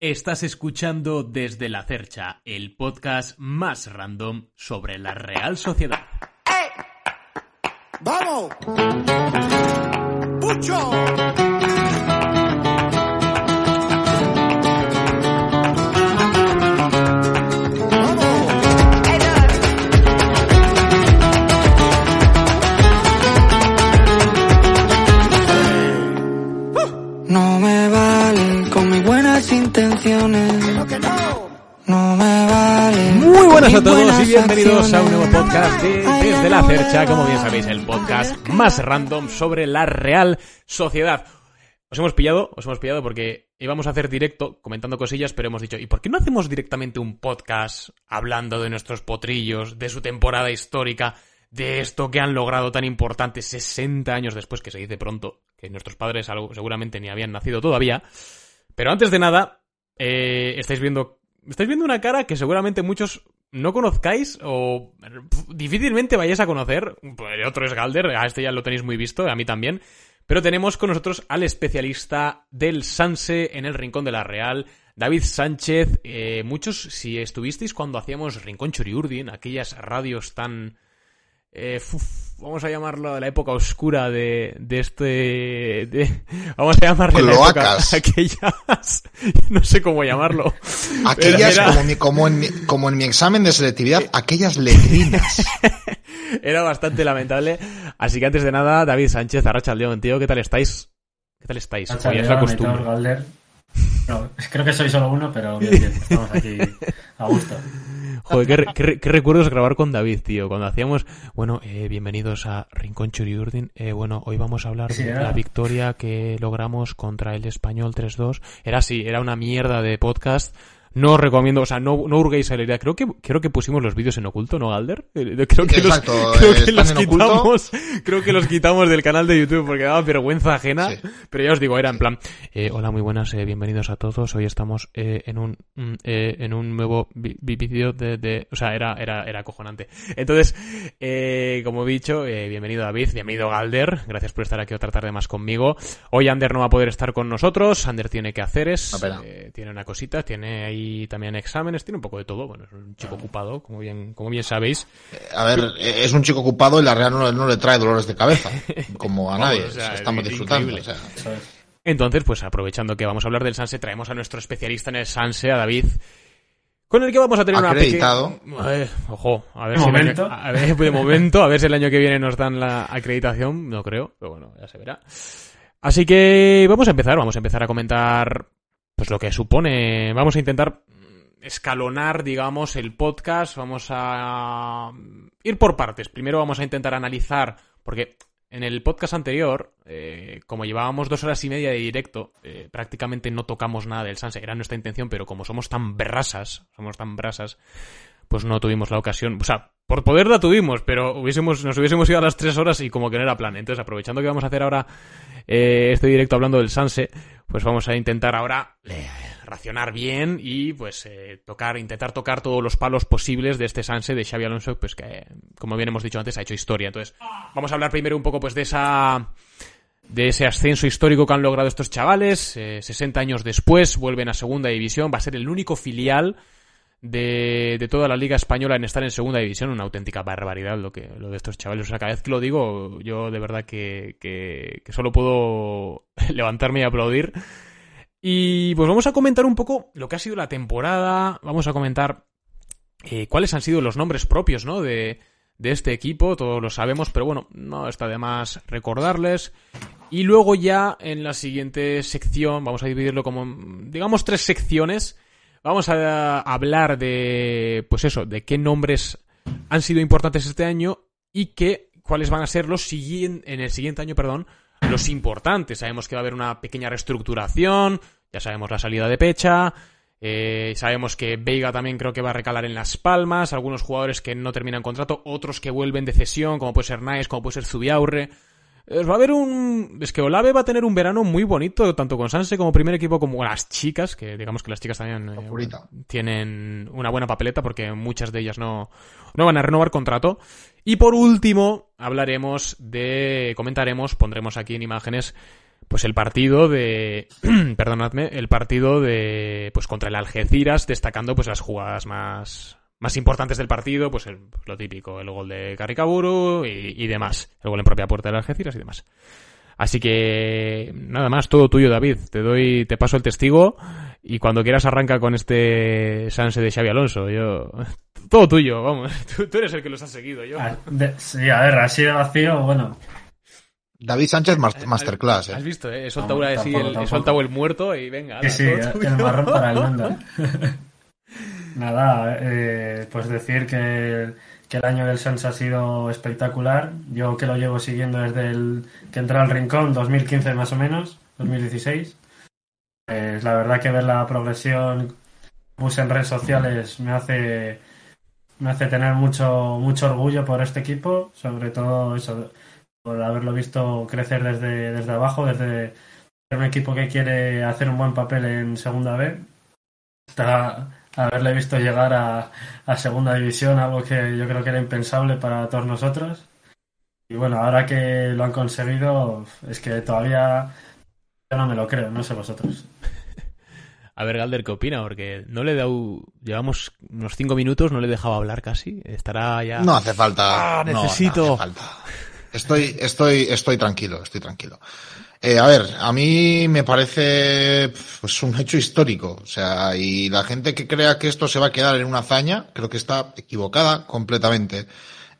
Estás escuchando desde la Cercha, el podcast más random sobre la Real Sociedad. ¡Vamos! ¡Pucho! Buenas a todos y bienvenidos a un nuevo podcast de Desde la Cercha, como bien sabéis, el podcast más random sobre la Real Sociedad. Os hemos pillado, os hemos pillado porque íbamos a hacer directo comentando cosillas, pero hemos dicho, ¿y por qué no hacemos directamente un podcast hablando de nuestros potrillos, de su temporada histórica, de esto que han logrado tan importante 60 años después, que se dice pronto, que nuestros padres algo, seguramente ni habían nacido todavía? Pero antes de nada, eh, estáis viendo estáis viendo una cara que seguramente muchos no conozcáis o difícilmente vayáis a conocer. El otro es Galder, a este ya lo tenéis muy visto, a mí también. Pero tenemos con nosotros al especialista del Sanse en el Rincón de la Real, David Sánchez. Eh, muchos, si estuvisteis cuando hacíamos Rincón Churiurdin, aquellas radios tan... eh, vamos a llamarlo de la época oscura de, de este... de- vamos a llamarle la época- Cloacas. aquellas... no sé cómo llamarlo. Aquellas, Era- como, mi- como, en mi, como en mi examen de selectividad, aquellas letrinas. Era bastante lamentable. Así que antes de nada, David Sánchez, Arracha León, tío, ¿qué tal estáis? ¿Qué tal estáis? Hoy es la costumbre. No, creo que soy solo uno, pero bien, bien, estamos aquí a gusto. Joder, qué, re- qué re- qué recuerdos grabar con David, tío. Cuando hacíamos, bueno, eh, bienvenidos a Rincón Churiurdin. Eh, bueno, hoy vamos a hablar Sí, de era. la victoria que logramos contra el Español 3-2. Era así, era una mierda de podcast. No os recomiendo, o sea, no, no hurguéis a la idea. Creo que, creo que pusimos los vídeos en oculto, ¿no, Galder? Eh, Creo que Exacto, los, creo eh, que los quitamos, creo que los quitamos del canal de YouTube porque daba vergüenza ajena. Sí. Pero ya os digo, era en plan, eh, hola, muy buenas, eh, bienvenidos a todos. Hoy estamos eh, en un mm, eh, en un nuevo vídeo de, de, o sea, era era era acojonante. Entonces, eh, como he dicho, eh, bienvenido David, bienvenido Galder, gracias por estar aquí otra tarde más conmigo. Hoy Ander no va a poder estar con nosotros, Ander tiene que hacer es, tiene una cosita, tiene ahí también exámenes, tiene un poco de todo. Bueno, es un chico ocupado, como bien como bien sabéis. A ver, eh, es un chico ocupado y la Real no, no le trae dolores de cabeza, como a Vamos, nadie. o sea, Estamos es disfrutando. o sea. Entonces, pues aprovechando que vamos a hablar del Sanse, traemos a nuestro especialista en el Sanse, a David, con el que vamos a tener Acreditado. una pequeña... Eh, ojo, a ver De si el año- momento. a ver, de momento, a ver si el año que viene nos dan la acreditación, no creo, pero bueno, ya se verá. Así que vamos a empezar, vamos a empezar a comentar pues lo que supone, vamos a intentar escalonar, digamos, el podcast, vamos a ir por partes. Primero vamos a intentar analizar, porque en el podcast anterior, eh, como llevábamos dos horas y media de directo, eh, prácticamente no tocamos nada del Sanse. Era nuestra intención, pero como somos tan brasas, somos tan brasas, pues no tuvimos la ocasión. O sea, por poder la tuvimos, pero hubiésemos, nos hubiésemos ido a las tres horas y como que no era plan. Entonces, aprovechando que vamos a hacer ahora eh, este directo hablando del Sanse, pues vamos a intentar ahora eh, racionar bien y pues eh, tocar, intentar tocar todos los palos posibles de este Sanse de Xavi Alonso, pues que, como bien hemos dicho antes, ha hecho historia. Entonces, vamos a hablar primero un poco pues de esa de ese ascenso histórico que han logrado estos chavales. Eh, 60 años después vuelven a segunda división. Va a ser el único filial de, toda la liga española en estar en segunda división. Una auténtica barbaridad lo que lo de estos chavales. O sea, cada vez que lo digo, yo de verdad que solo puedo levantarme y aplaudir. Y pues vamos a comentar un poco lo que ha sido la temporada. Vamos a comentar eh, cuáles han sido los nombres propios, ¿no? De, de este equipo, todos lo sabemos, pero bueno, no está de más recordarles. Y luego ya en la siguiente sección, vamos a dividirlo como, digamos, tres secciones. Vamos a hablar de, pues eso, de qué nombres han sido importantes este año y qué, cuáles van a ser los en el siguiente año, perdón, los importantes. Sabemos que va a haber una pequeña reestructuración, ya sabemos la salida de Pecha, eh, sabemos que Veiga también creo que va a recalar en Las Palmas, algunos jugadores que no terminan contrato, otros que vuelven de cesión, como puede ser Nice, como puede ser Zubiaurre. Eh, Va a haber un... Es que Olave va a tener un verano muy bonito, tanto con Sanse como primer equipo, como las chicas, que digamos que las chicas también eh, tienen una buena papeleta porque muchas de ellas no, no van a renovar contrato. Y por último, hablaremos de, comentaremos, pondremos aquí en imágenes, pues el partido de perdonadme el partido de pues contra el Algeciras destacando pues las jugadas más más importantes del partido pues el- lo típico el gol de Caricaburu y, y demás el gol en propia puerta del Algeciras y demás así que nada más todo tuyo David te doy te paso el testigo y cuando quieras arranca con este Sanse de Xavi Alonso yo todo tuyo vamos tú, tú eres el que los has seguido yo Ah, de- sí, a ver, así de vacío, bueno. David Sánchez mas- Masterclass, Has ¿eh? visto, eh? He soltado, No, una de sí, tampoco, el, he soltado el muerto y venga. Sí, ala, sí, todo tuyo. el marrón para el mundo. Nada, eh, pues decir que, que el año del Sanz ha sido espectacular. Yo que lo llevo siguiendo desde el que entré al Rincón, 2015 más o menos, 2016. Pues la verdad que ver la progresión puse en redes sociales me hace me hace tener mucho mucho orgullo por este equipo, sobre todo eso, por haberlo visto crecer desde, desde abajo, desde un equipo que quiere hacer un buen papel en segunda B hasta haberle visto llegar a, a segunda división, algo que yo creo que era impensable para todos nosotros. Y bueno, ahora que lo han conseguido, es que todavía yo no me lo creo, no sé vosotros. A ver, Galder, ¿qué opina? Porque no le he dado. Llevamos unos cinco minutos, no le he dejado hablar casi. Estará ya. No hace falta. Ah, no, no necesito. hace falta. Estoy, estoy, estoy tranquilo, estoy tranquilo. Eh, a ver, a mí me parece pues, un hecho histórico. O sea, y la gente que crea que esto se va a quedar en una hazaña, creo que está equivocada completamente.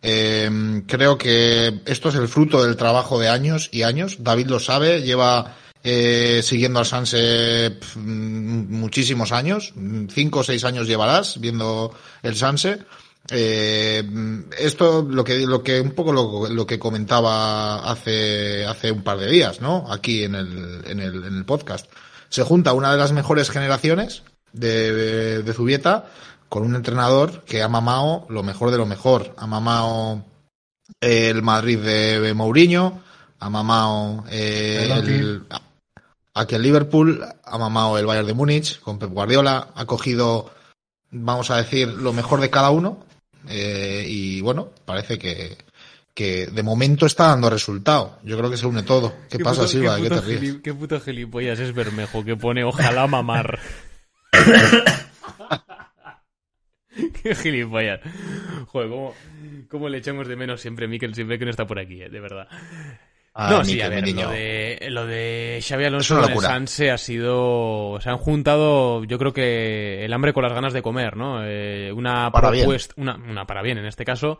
Eh, creo que esto es el fruto del trabajo de años y años. David lo sabe, lleva eh, siguiendo al Sanse mm, muchísimos años. Cinco o seis años llevarás viendo el Sanse. Eh, esto lo que lo que un poco lo, lo que comentaba hace hace un par de días, ¿no? Aquí en el, en el en el podcast. Se junta una de las mejores generaciones de, de Zubieta con un entrenador que ha mamado lo mejor de lo mejor. Ha mamado el Madrid de Mourinho, ha mamado eh, el, aquí el Liverpool, ha mamado el Bayern de Múnich con Pep Guardiola, ha cogido, vamos a decir, lo mejor de cada uno eh, y bueno, parece que, que de momento está dando resultado. Yo creo que se une todo. ¿Qué, pasa, puto- Silva? qué ¿Qué, te ríes? qué puto gilipollas es Bermejo que pone ojalá mamar. qué gilipollas. Joder, cómo, cómo le echamos de menos siempre a Mikel siempre que no está por aquí, eh, de verdad. Ay, no, sí, a ver, lo de, lo de Xavi Alonso con el. Sanse ha sido... Se han juntado, yo creo que el hambre con las ganas de comer, ¿no? Eh, una Para bien. propuesta... Una, una para bien, en este caso.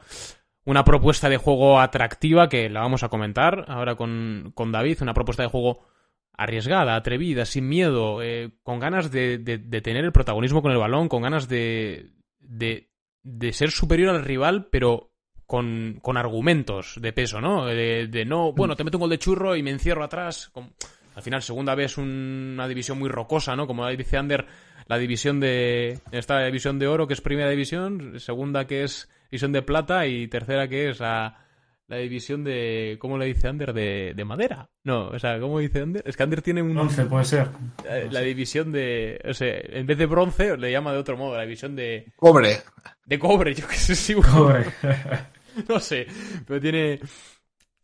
Una propuesta de juego atractiva que la vamos a comentar ahora con, con David. Una propuesta de juego arriesgada, atrevida, sin miedo, eh, con ganas de, de- de tener el protagonismo con el balón, con ganas de, de, de ser superior al rival, pero con, con argumentos de peso, ¿no? De, de no, bueno, te meto un gol de churro y me encierro atrás. Con- al final, segunda vez una división muy rocosa, ¿no? Como dice Ander, la división de. Esta división de oro, que es primera división, segunda que es división de plata y tercera que es la, la división de. ¿Cómo le dice Ander? De, de madera. No, o sea, ¿cómo dice Ander? Es que Ander tiene un. 11 puede ser. eh, La división de. O sea, en vez de bronce, le llama de otro modo, la división de. Cobre. De cobre, yo que sé, sí, Pobre. no sé, pero tiene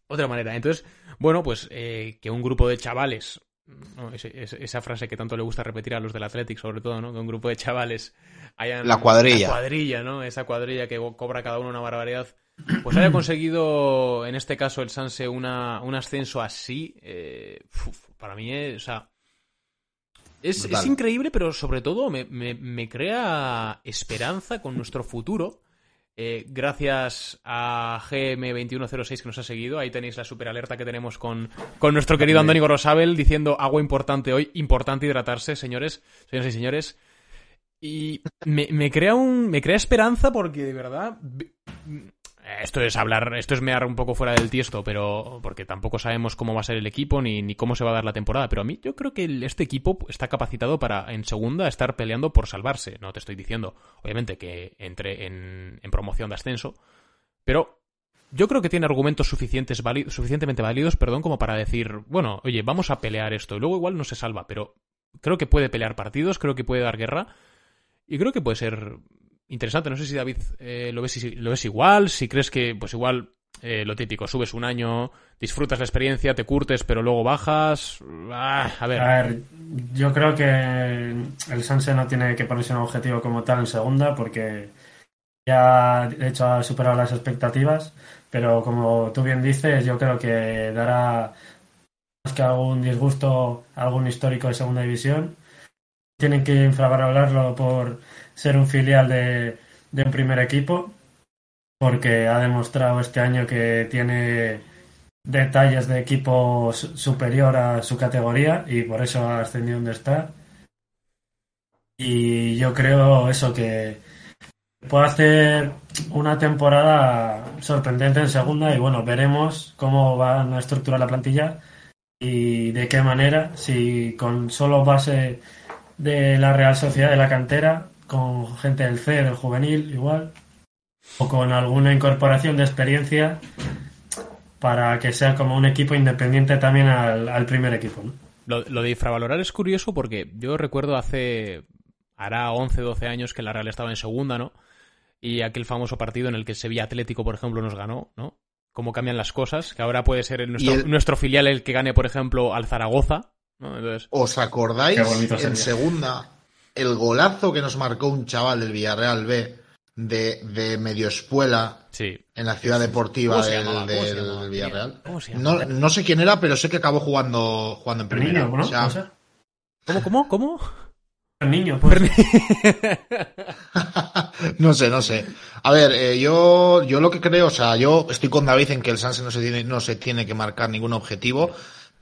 otra manera. Entonces, bueno, pues eh, que un grupo de chavales, esa frase que tanto le gusta repetir a los del Athletic, sobre todo, ¿no? Que un grupo de chavales hayan... La cuadrilla. La cuadrilla, ¿no? Esa cuadrilla que co- cobra cada uno una barbaridad. Pues haya conseguido, en este caso, el Sanse, una, un ascenso así, eh, para mí es... O sea, es, increíble, pero sobre todo me, me- me crea esperanza con nuestro futuro. Eh, gracias a GM2106 que nos ha seguido. Ahí tenéis la super alerta que tenemos con, con nuestro querido Andoni Gorosabel diciendo agua importante hoy. Importante hidratarse, señores, señores y señores. Y me, me crea un. me crea esperanza porque de verdad. Esto es hablar, esto es mear un poco fuera del tiesto, pero porque tampoco sabemos cómo va a ser el equipo ni, ni cómo se va a dar la temporada. Pero a mí yo creo que este equipo está capacitado para en segunda estar peleando por salvarse. No te estoy diciendo, obviamente, que entre en, en promoción de ascenso, pero yo creo que tiene argumentos suficientes suficientemente válidos, perdón, como para decir, bueno, oye, vamos a pelear esto. Y luego igual no se salva, pero creo que puede pelear partidos, creo que puede dar guerra. Y creo que puede ser interesante. No sé si David eh, lo, ves, lo ves igual, si crees que pues igual eh, lo típico, subes un año, disfrutas la experiencia, te curtes, pero luego bajas. Ah, a ver. A ver, yo creo que el Sanse no tiene que ponerse un objetivo como tal en segunda porque ya de hecho ha superado las expectativas, pero como tú bien dices, yo creo que dará más que algún disgusto a algún histórico de segunda división. Tienen que infravalorarlo por ser un filial de, un primer equipo, porque ha demostrado este año que tiene detalles de equipo su- superior a su categoría y por eso ha ascendido donde está. Y yo creo eso que puede hacer una temporada sorprendente en segunda y bueno, veremos cómo van a estructurar la plantilla y de qué manera, si con solo base de la Real Sociedad de la cantera, con gente del C, del juvenil igual, o con alguna incorporación de experiencia para que sea como un equipo independiente también al, al primer equipo. ¿no? Lo, lo de infravalorar es curioso porque yo recuerdo hace. hará 11, 12 años que la Real estaba en segunda, ¿no? Y aquel famoso partido en el que el Sevilla Atlético, por ejemplo, nos ganó, ¿no? Cómo cambian las cosas, que ahora puede ser el- nuestro, Y el- nuestro filial el que gane, por ejemplo, al Zaragoza, ¿no? Entonces, ¿Os acordáis en sería. segunda el golazo que nos marcó un chaval del Villarreal B de, de medio espuela sí. en la ciudad deportiva ¿Cómo se del, del? Villarreal? ¿Cómo se No, no sé quién era, pero sé que acabó jugando, jugando en primera. niño, ¿no? ¿Cómo, cómo, cómo? El niño, pues. no sé, no sé. A ver, eh, yo, yo lo que creo, o sea, yo estoy con David en que el Sanse no se tiene, no se tiene que marcar ningún objetivo,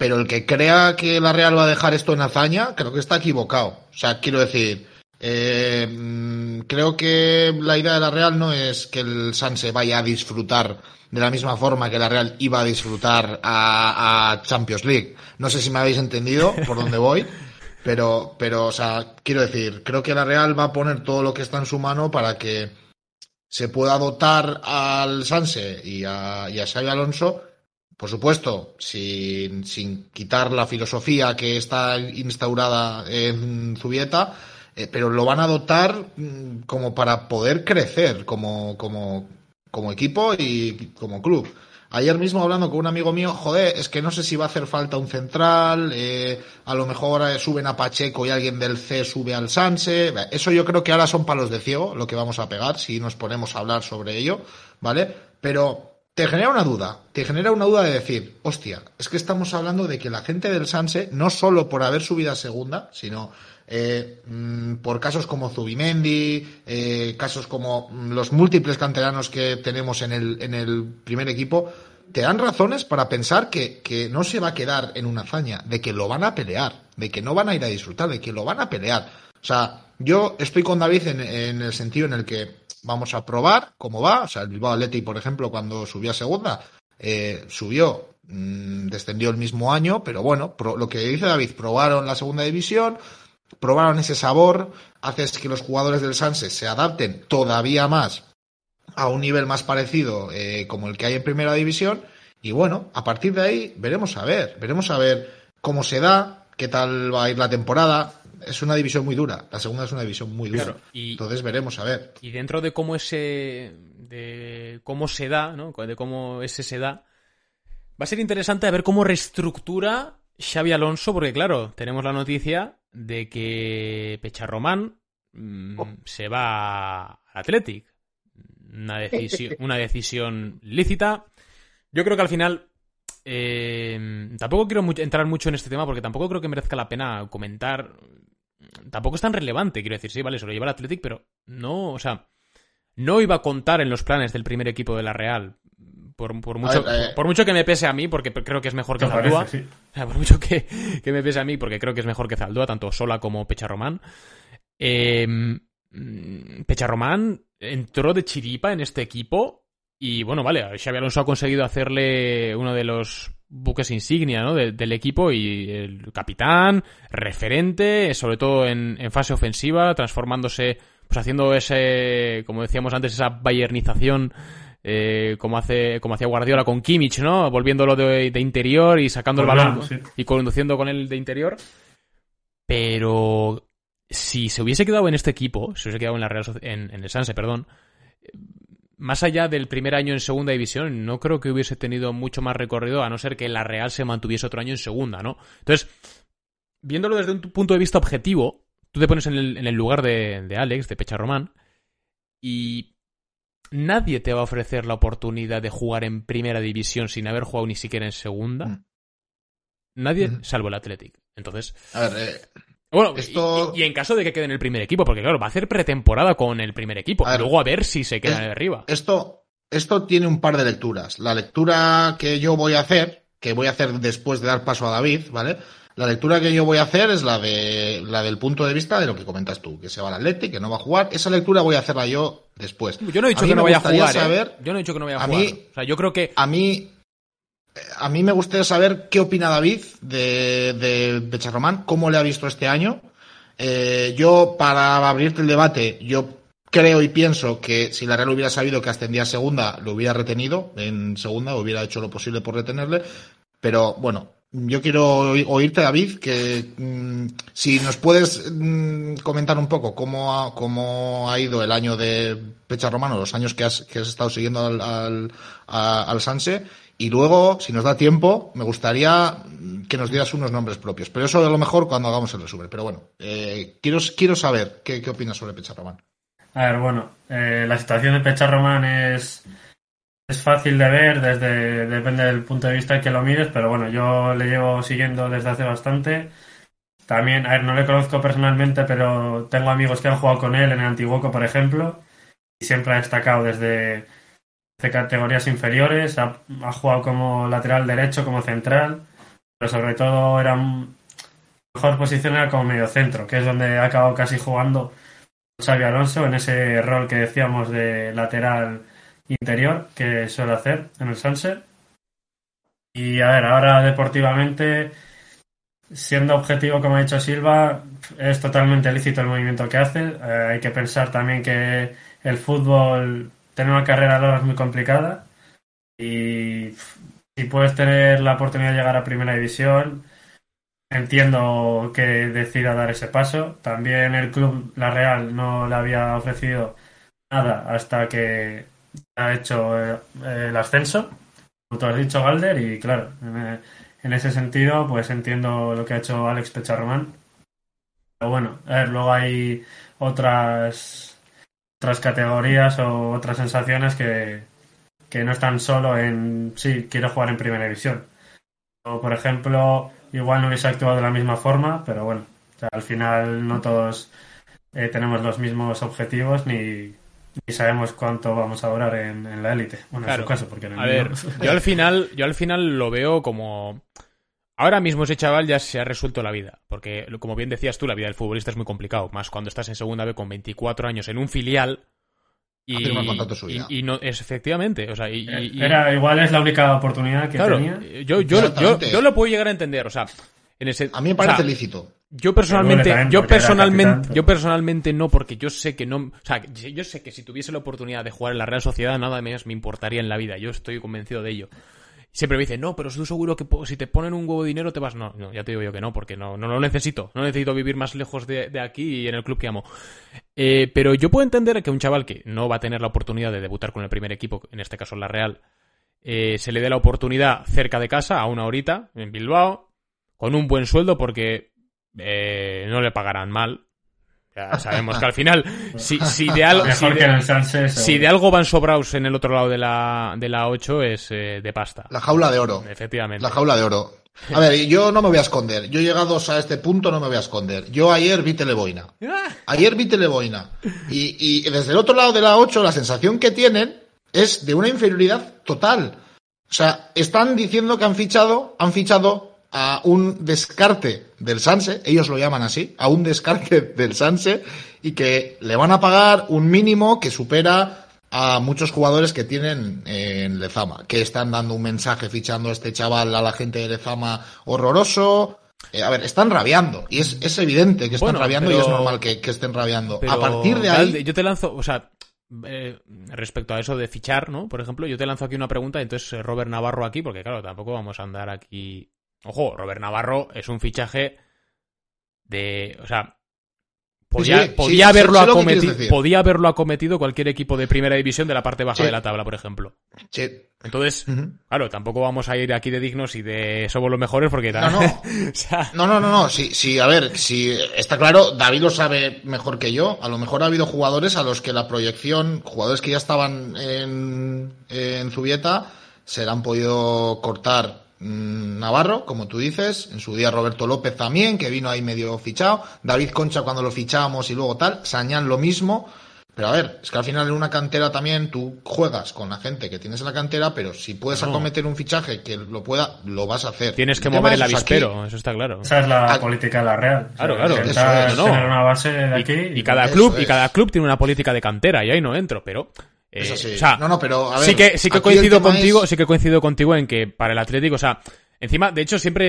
pero el que crea que la Real va a dejar esto en hazaña, creo que está equivocado. O sea, quiero decir, eh, mm, creo que la idea de la Real no es que el Sanse vaya a disfrutar de la misma forma que la Real iba a disfrutar a, a Champions League. No sé si me habéis entendido por dónde voy. Pero, pero, o sea, quiero decir, creo que la Real va a poner todo lo que está en su mano para que se pueda dotar al Sanse y a, y a Xabi Alonso, por supuesto, sin, sin quitar la filosofía que está instaurada en Zubieta, eh, pero lo van a dotar mm, como para poder crecer como, como, como equipo y como club. Ayer mismo hablando con un amigo mío, joder, es que no sé si va a hacer falta un central, eh, a lo mejor eh, suben a Pacheco y alguien del C sube al Sanse. Eso yo creo que ahora son palos de ciego lo que vamos a pegar si nos ponemos a hablar sobre ello, ¿vale? Pero te genera una duda, te genera una duda de decir, hostia, es que estamos hablando de que la gente del Sanse, no solo por haber subido a segunda, sino eh, mm, por casos como Zubimendi, eh, casos como mm, los múltiples canteranos que tenemos en el, en el primer equipo, te dan razones para pensar que, que no se va a quedar en una hazaña, de que lo van a pelear, de que no van a ir a disfrutar, de que lo van a pelear. O sea, yo estoy con David en, en el sentido en el que vamos a probar cómo va. O sea, el Bilbao Athletic, por ejemplo, cuando subió a segunda, eh, subió, mm, descendió el mismo año, pero bueno, pro- lo que dice David, probaron la segunda división, probaron ese sabor, haces que los jugadores del Sanse se adapten todavía más a un nivel más parecido eh, como el que hay en primera división y bueno, a partir de ahí veremos a ver, veremos a ver cómo se da, qué tal va a ir la temporada. Es una división muy dura, la segunda es una división muy dura. Claro, y- Entonces veremos a ver. Y dentro de cómo ese. de cómo se da, ¿no? De cómo ese se da. Va a ser interesante a ver cómo reestructura Xavi Alonso, porque claro, tenemos la noticia de que Pecharromán mm, se va al Athletic. Una decisión, una decisión lícita. Yo creo que al final. eh, tampoco quiero entrar mucho en este tema porque tampoco creo que merezca la pena comentar. Tampoco es tan relevante, quiero decir, sí, vale, se lo lleva el Athletic, pero no, o sea, no iba a contar en los planes del primer equipo de la Real. Por, por mucho, ver, eh. por mucho que me pese a mí, porque creo que es mejor que Me Zaldúa. parece, sí. O sea, por mucho que, que me pese a mí, porque creo que es mejor que Zaldúa, tanto Sola como Pecharromán. Eh, mm, Pecharromán entró de chiripa en este equipo y, bueno, vale, Xavi Alonso ha conseguido hacerle uno de los buques insignia ¿no? de- del equipo y el capitán, referente, sobre todo en, en fase ofensiva, transformándose, pues haciendo ese, como decíamos antes, esa bayernización eh, como hace como hacía Guardiola con Kimmich, ¿no? Volviéndolo de, de interior y sacando el balón sí. y conduciendo con él de interior. Pero si se hubiese quedado en este equipo, si se hubiese quedado en la Real en, en el Sanse, perdón, más allá del primer año en segunda división, no creo que hubiese tenido mucho más recorrido, a no ser que la Real se mantuviese otro año en segunda, ¿no? Entonces, viéndolo desde un punto de vista objetivo, tú te pones en el, en el lugar de, de Alex, de Pecha Román, y nadie te va a ofrecer la oportunidad de jugar en primera división sin haber jugado ni siquiera en segunda. Mm. Nadie, salvo el Athletic. Entonces, A ver, eh, bueno, y- Esto- y, y en caso de que quede en el primer equipo, porque claro, va a hacer pretemporada con el primer equipo, A y ver, luego a ver si se queda es- de arriba. esto, esto tiene un par de lecturas. La lectura que yo voy a hacer, que voy a hacer después de dar paso a David, ¿vale? La lectura que yo voy a hacer es la de la del punto de vista de lo que comentas tú, que se va al Atleti, que no va a jugar. Esa lectura voy a hacerla yo después. Yo no he dicho que no vaya a jugar, ¿eh? Yo no he dicho que no vaya a, a jugar. mí- O sea, yo creo que A mí, a mí me gustaría saber qué opina David de, de Becharromán, cómo le ha visto este año. Eh, yo, para abrirte el debate, yo creo y pienso que si la Real hubiera sabido que ascendía a segunda, lo hubiera retenido en segunda, hubiera hecho lo posible por retenerle. Pero bueno, yo quiero oí- oírte, David, que mm, si nos puedes mm, comentar un poco cómo ha, cómo ha ido el año de Pecha Romano, los años que has, que has estado siguiendo al, al, al Sanse. Y luego, si nos da tiempo, me gustaría que nos dieras unos nombres propios. Pero eso a lo mejor cuando hagamos el resumen. Pero bueno, eh, quiero, quiero saber qué, qué opinas sobre Pecha Román. A ver, bueno, eh, la situación de Pecha Román es, es fácil de ver, desde depende del punto de vista que lo mires, pero bueno, yo le llevo siguiendo desde hace bastante. También, a ver, no le conozco personalmente, pero tengo amigos que han jugado con él en el Antiguoco, por ejemplo, y siempre ha destacado desde, desde categorías inferiores, ha, jugado como lateral derecho, como central, pero sobre todo era mejor posición era como medio centro, que es donde ha acabado casi jugando Xavi Alonso en ese rol que decíamos de lateral interior que suele hacer en el Sunset. Y a ver, ahora deportivamente, siendo objetivo, como ha dicho Silva, es totalmente lícito el movimiento que hace. Eh, hay que pensar también que el fútbol, tener una carrera larga es muy complicada. Y si puedes tener la oportunidad de llegar a primera división, entiendo que decida dar ese paso. También el club, la Real, no le había ofrecido nada hasta que ha hecho eh, el ascenso, como tú has dicho, Galder, y claro, en, eh, en ese sentido, pues entiendo lo que ha hecho Alex Pecharromán. Pero bueno, a ver, luego hay otras otras categorías o otras sensaciones que, que no están solo en sí, quiero jugar en primera división. O, por ejemplo, igual no hubiese actuado de la misma forma, pero bueno, o sea, al final no todos eh, tenemos los mismos objetivos ni, ni sabemos cuánto vamos a durar en, en la élite. Bueno, Claro. en su caso, porque en el A ver, yo al final, yo al final lo veo como. Ahora mismo ese chaval ya se ha resuelto la vida. Porque, como bien decías tú, la vida del futbolista es muy complicado. Más cuando estás en segunda B con 24 años en un filial. Y, y- no, es efectivamente. O sea, y, y- y- Era, igual es la única oportunidad que claro, tenía. yo, yo, yo, Exactamente. yo lo puedo llegar a entender. O sea, en ese. A mí me o parece sea, lícito. Yo personalmente, también yo personalmente, capitán, pero- yo personalmente no, porque yo sé que no, o sea, yo sé que si tuviese la oportunidad de jugar en la Real Sociedad, nada más me importaría en la vida. Yo estoy convencido de ello. Siempre me dicen, no, pero estoy seguro que si te ponen un huevo de dinero te vas. No, no, ya te digo yo que no, porque no, no lo necesito. No necesito vivir más lejos de, de aquí y en el club que amo. Eh, pero yo puedo entender que un chaval que no va a tener la oportunidad de debutar con el primer equipo, en este caso la Real, eh, se le dé la oportunidad cerca de casa, a una horita, en Bilbao, con un buen sueldo, porque eh, no le pagarán mal. Ya sabemos que al final, si, si de si Sanse. si de algo van sobrados en el otro lado de la, de la 8 es eh, de pasta. La jaula de oro. Efectivamente. La jaula de oro. A ver, yo no me voy a esconder. Yo llegados a este punto no me voy a esconder. Yo ayer vi Teleboina. Ayer vi Teleboina. Y, y desde el otro lado de la 8 la sensación que tienen es de una inferioridad total. O sea, están diciendo que han fichado, han fichado a un descarte del Sanse, ellos lo llaman así, a un descarte del Sanse, y que le van a pagar un mínimo que supera a muchos jugadores que tienen en Lezama, que están dando un mensaje fichando a este chaval a la gente de Lezama horroroso. Eh, a ver, están rabiando, y es, es evidente que están Bueno, rabiando y es normal que, que estén rabiando. Pero, a partir de ahí, yo te lanzo, o sea, eh, respecto a eso de fichar, ¿no? Por ejemplo, yo te lanzo aquí una pregunta, entonces eh, Robert Navarro aquí, porque claro, tampoco vamos a andar aquí. Ojo, Robert Navarro es un fichaje de. O sea, podía, Sí, sí, podía, sí, haberlo acometido, podía haberlo acometido cualquier equipo de primera división de la parte baja de la tabla, por ejemplo. Sí. Entonces, claro, tampoco vamos a ir aquí de dignos y de somos los mejores porque No, no. o sea, No, no, no, no. Sí, sí, a ver, si está claro, David lo sabe mejor que yo. A lo mejor ha habido jugadores a los que la proyección, jugadores que ya estaban en, en Zubieta, se le han podido cortar Navarro, como tú dices, en su día Roberto López también, que vino ahí medio fichado, David Concha cuando lo fichábamos y luego tal, Sañán lo mismo. Pero a ver, es que al final en una cantera también tú juegas con la gente que tienes en la cantera, pero si puedes No. acometer un fichaje que lo pueda, lo vas a hacer. tienes que El mover el aquí- avispero, eso está claro. Esa es la política de la Real. Claro, claro. es, ¿no? tener una base de Y, aquí. y cada club y cada club tiene una política de cantera y ahí no entro, pero eh, Eso sí. o sea, No, no, pero, a ver, sí que sí que coincido contigo, es- sí que coincido contigo en que para el Atlético, o sea, encima de hecho siempre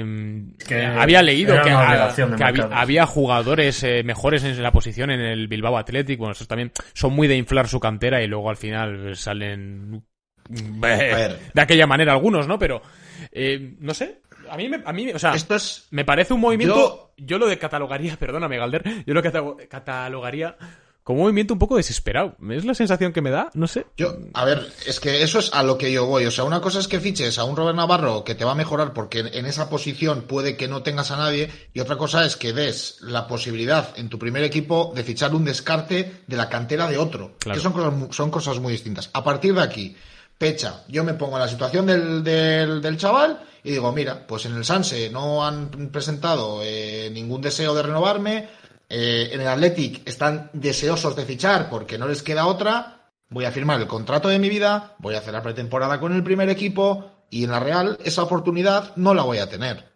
eh, Que había leído que, había, jugadores eh, mejores en la posición en el Bilbao Athletic, bueno, esos también son muy de inflar su cantera y luego al final salen eh, ver. de aquella manera algunos, ¿no? Pero eh, no sé, a mí me, a mí, o sea, Esto es. me parece un movimiento, yo, lo de catalogaría, perdóname Galder, yo lo cata- catalogaría como un movimiento un poco desesperado. Es la sensación que me da, no sé. Yo, a ver, es que eso es a lo que yo voy. O sea, una cosa es que fiches a un Robert Navarro que te va a mejorar porque en esa posición puede que no tengas a nadie. Y otra cosa es que des la posibilidad en tu primer equipo de fichar un descarte de la cantera de otro. Claro. Que son cosas, son cosas muy distintas. A partir de aquí, Pecha, yo me pongo en la situación del, del, del chaval y digo, mira, pues en el Sanse no han presentado eh, ningún deseo de renovarme. Eh, en el Athletic están deseosos de fichar porque no les queda otra. Voy a firmar el contrato de mi vida, voy a hacer la pretemporada con el primer equipo y en la Real esa oportunidad no la voy a tener.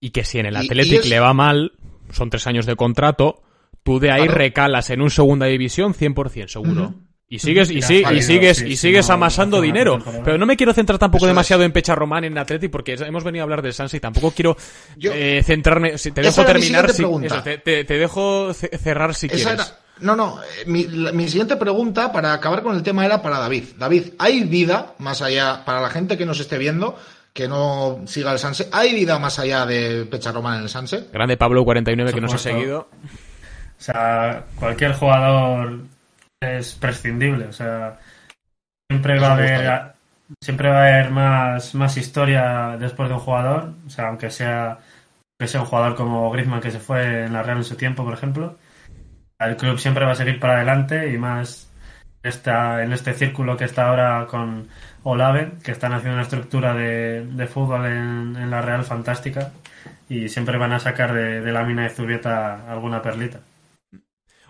Y que si en el Athletic y es- le va mal, son tres años de contrato, tú de ahí Claro. recalas en un segunda división 100% seguro. Y sigues, y, sí- y sigues, sí, y sí, sigues no, amasando dinero. Pero no me quiero centrar tampoco Eso es. demasiado en Pecha Román en Athletic porque hemos venido a hablar del Sanse y tampoco quiero Yo- eh, centrarme. si- te dejo terminar. si- pregunta. eso, te, te- te dejo ce- cerrar si Esa quieres. era- no, no, eh, mi, la- mi siguiente pregunta para acabar con el tema era para David. David, ¿hay vida más allá, para la gente que nos esté viendo, que no siga el Sanse, ¿hay vida más allá de Pecha Román en el Sanse? Grande Pablo 49 que nos ha seguido. O sea, cualquier jugador es prescindible. O sea, siempre va a haber, siempre va a haber más, más historia después de un jugador. O sea, aunque sea, que sea un jugador como Griezmann que se fue en la Real en su tiempo, por ejemplo. El club siempre va a seguir para adelante y más está en este círculo que está ahora con Olave, que están haciendo una estructura de, de fútbol en, en la Real fantástica y siempre van a sacar de, de la mina de Zubieta alguna perlita.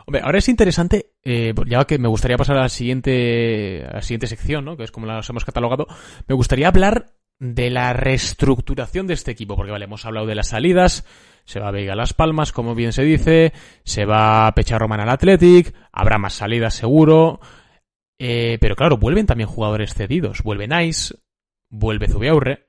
Hombre, ahora es interesante, eh, ya que me gustaría pasar a la siguiente, a la siguiente sección, ¿no? Que es como las hemos catalogado. Me gustaría hablar de la reestructuración de este equipo, porque vale, hemos hablado de las salidas, se va Veiga a Las Palmas, como bien se dice, se va Pecha Román al Athletic, habrá más salidas seguro, eh, pero claro, vuelven también jugadores cedidos, vuelve Nice, vuelve Zubiaurre,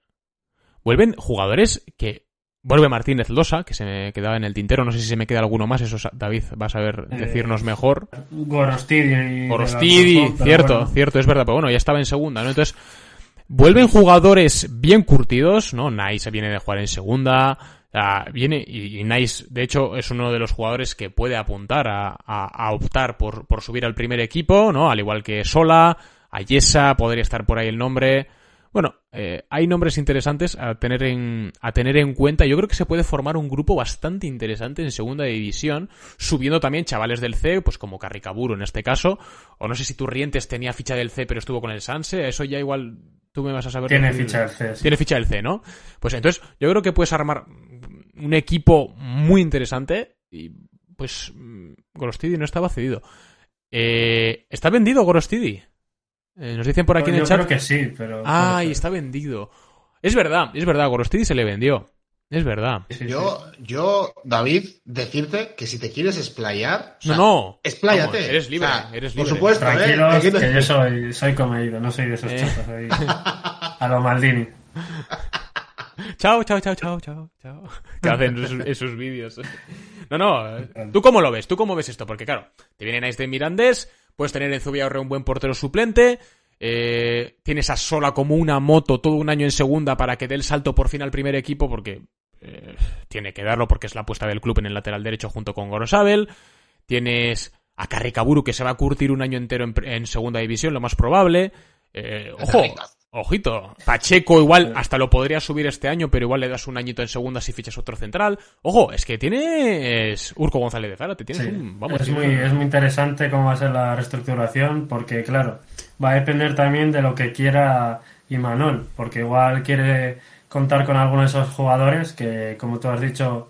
vuelven jugadores que Vuelve Martínez Losa, que se me quedaba en el tintero. No sé si se me queda alguno más. Eso, David, vas a ver Eh, decirnos mejor. Gorostidi. Gorostidi, pero cierto, bueno. cierto, es verdad. Pero bueno, ya estaba en segunda, ¿no? Entonces, vuelven jugadores bien curtidos, ¿no? Nice viene de jugar en segunda. ah, viene, y, y Nice, de hecho, es uno de los jugadores que puede apuntar a, a- a optar por, por subir al primer equipo, ¿no? Al igual que Sola, Ayesa, podría estar por ahí el nombre. Bueno, eh, hay nombres interesantes a tener en a tener en cuenta. Yo creo que se puede formar un grupo bastante interesante en segunda división, subiendo también chavales del C, pues como Carricaburo en este caso, o no sé si Turrientes tenía ficha del C pero estuvo con el Sanse, eso ya igual tú me vas a saber. Tiene ficha del C. sí. Tiene ficha del C, ¿no? Pues entonces yo creo que puedes armar un equipo muy interesante y pues mm, Gorostidi no estaba cedido. Eh, ¿Está vendido Gorostidi? Eh, nos dicen por aquí en Yo el chat. creo que sí, pero. Ay, puede ser. está vendido. Es verdad, es verdad, Gorostidi se le vendió. Es verdad. Yo, yo, David, decirte que si te quieres explayar, o sea, no, no. expláyate. Vamos, eres libre, O sea, eres Por libre. supuesto, ¿eh? Tranquilos, quiero- que yo soy, soy comedido, no soy de esos Eh. soy a lo Maldini. Chao, chao, chao, chao, chao, chao. Que hacen esos, esos vídeos. No, no. eh, ¿Tú cómo lo ves? ¿Tú cómo ves esto? Porque claro, te viene Nice de Mirandés, puedes tener en Zubiaurre un buen portero suplente, eh, tienes a Sola como una moto todo un año en segunda para que dé el salto por fin al primer equipo, porque eh, tiene que darlo porque es la apuesta del club en el lateral derecho junto con Gorosabel. Tienes a Carricaburu que se va a curtir un año entero en, en segunda división, lo más probable. Eh, ojo, ojito. Pacheco igual hasta lo podría subir este año, pero igual le das un añito en segunda si fichas otro central. Ojo, es que tienes Urco González de Zárate, tienes Sí. un... Vamos, es, muy, es muy interesante cómo va a ser la reestructuración, porque claro, va a depender también de lo que quiera Imanol, porque igual quiere contar con algunos de esos jugadores que, como tú has dicho,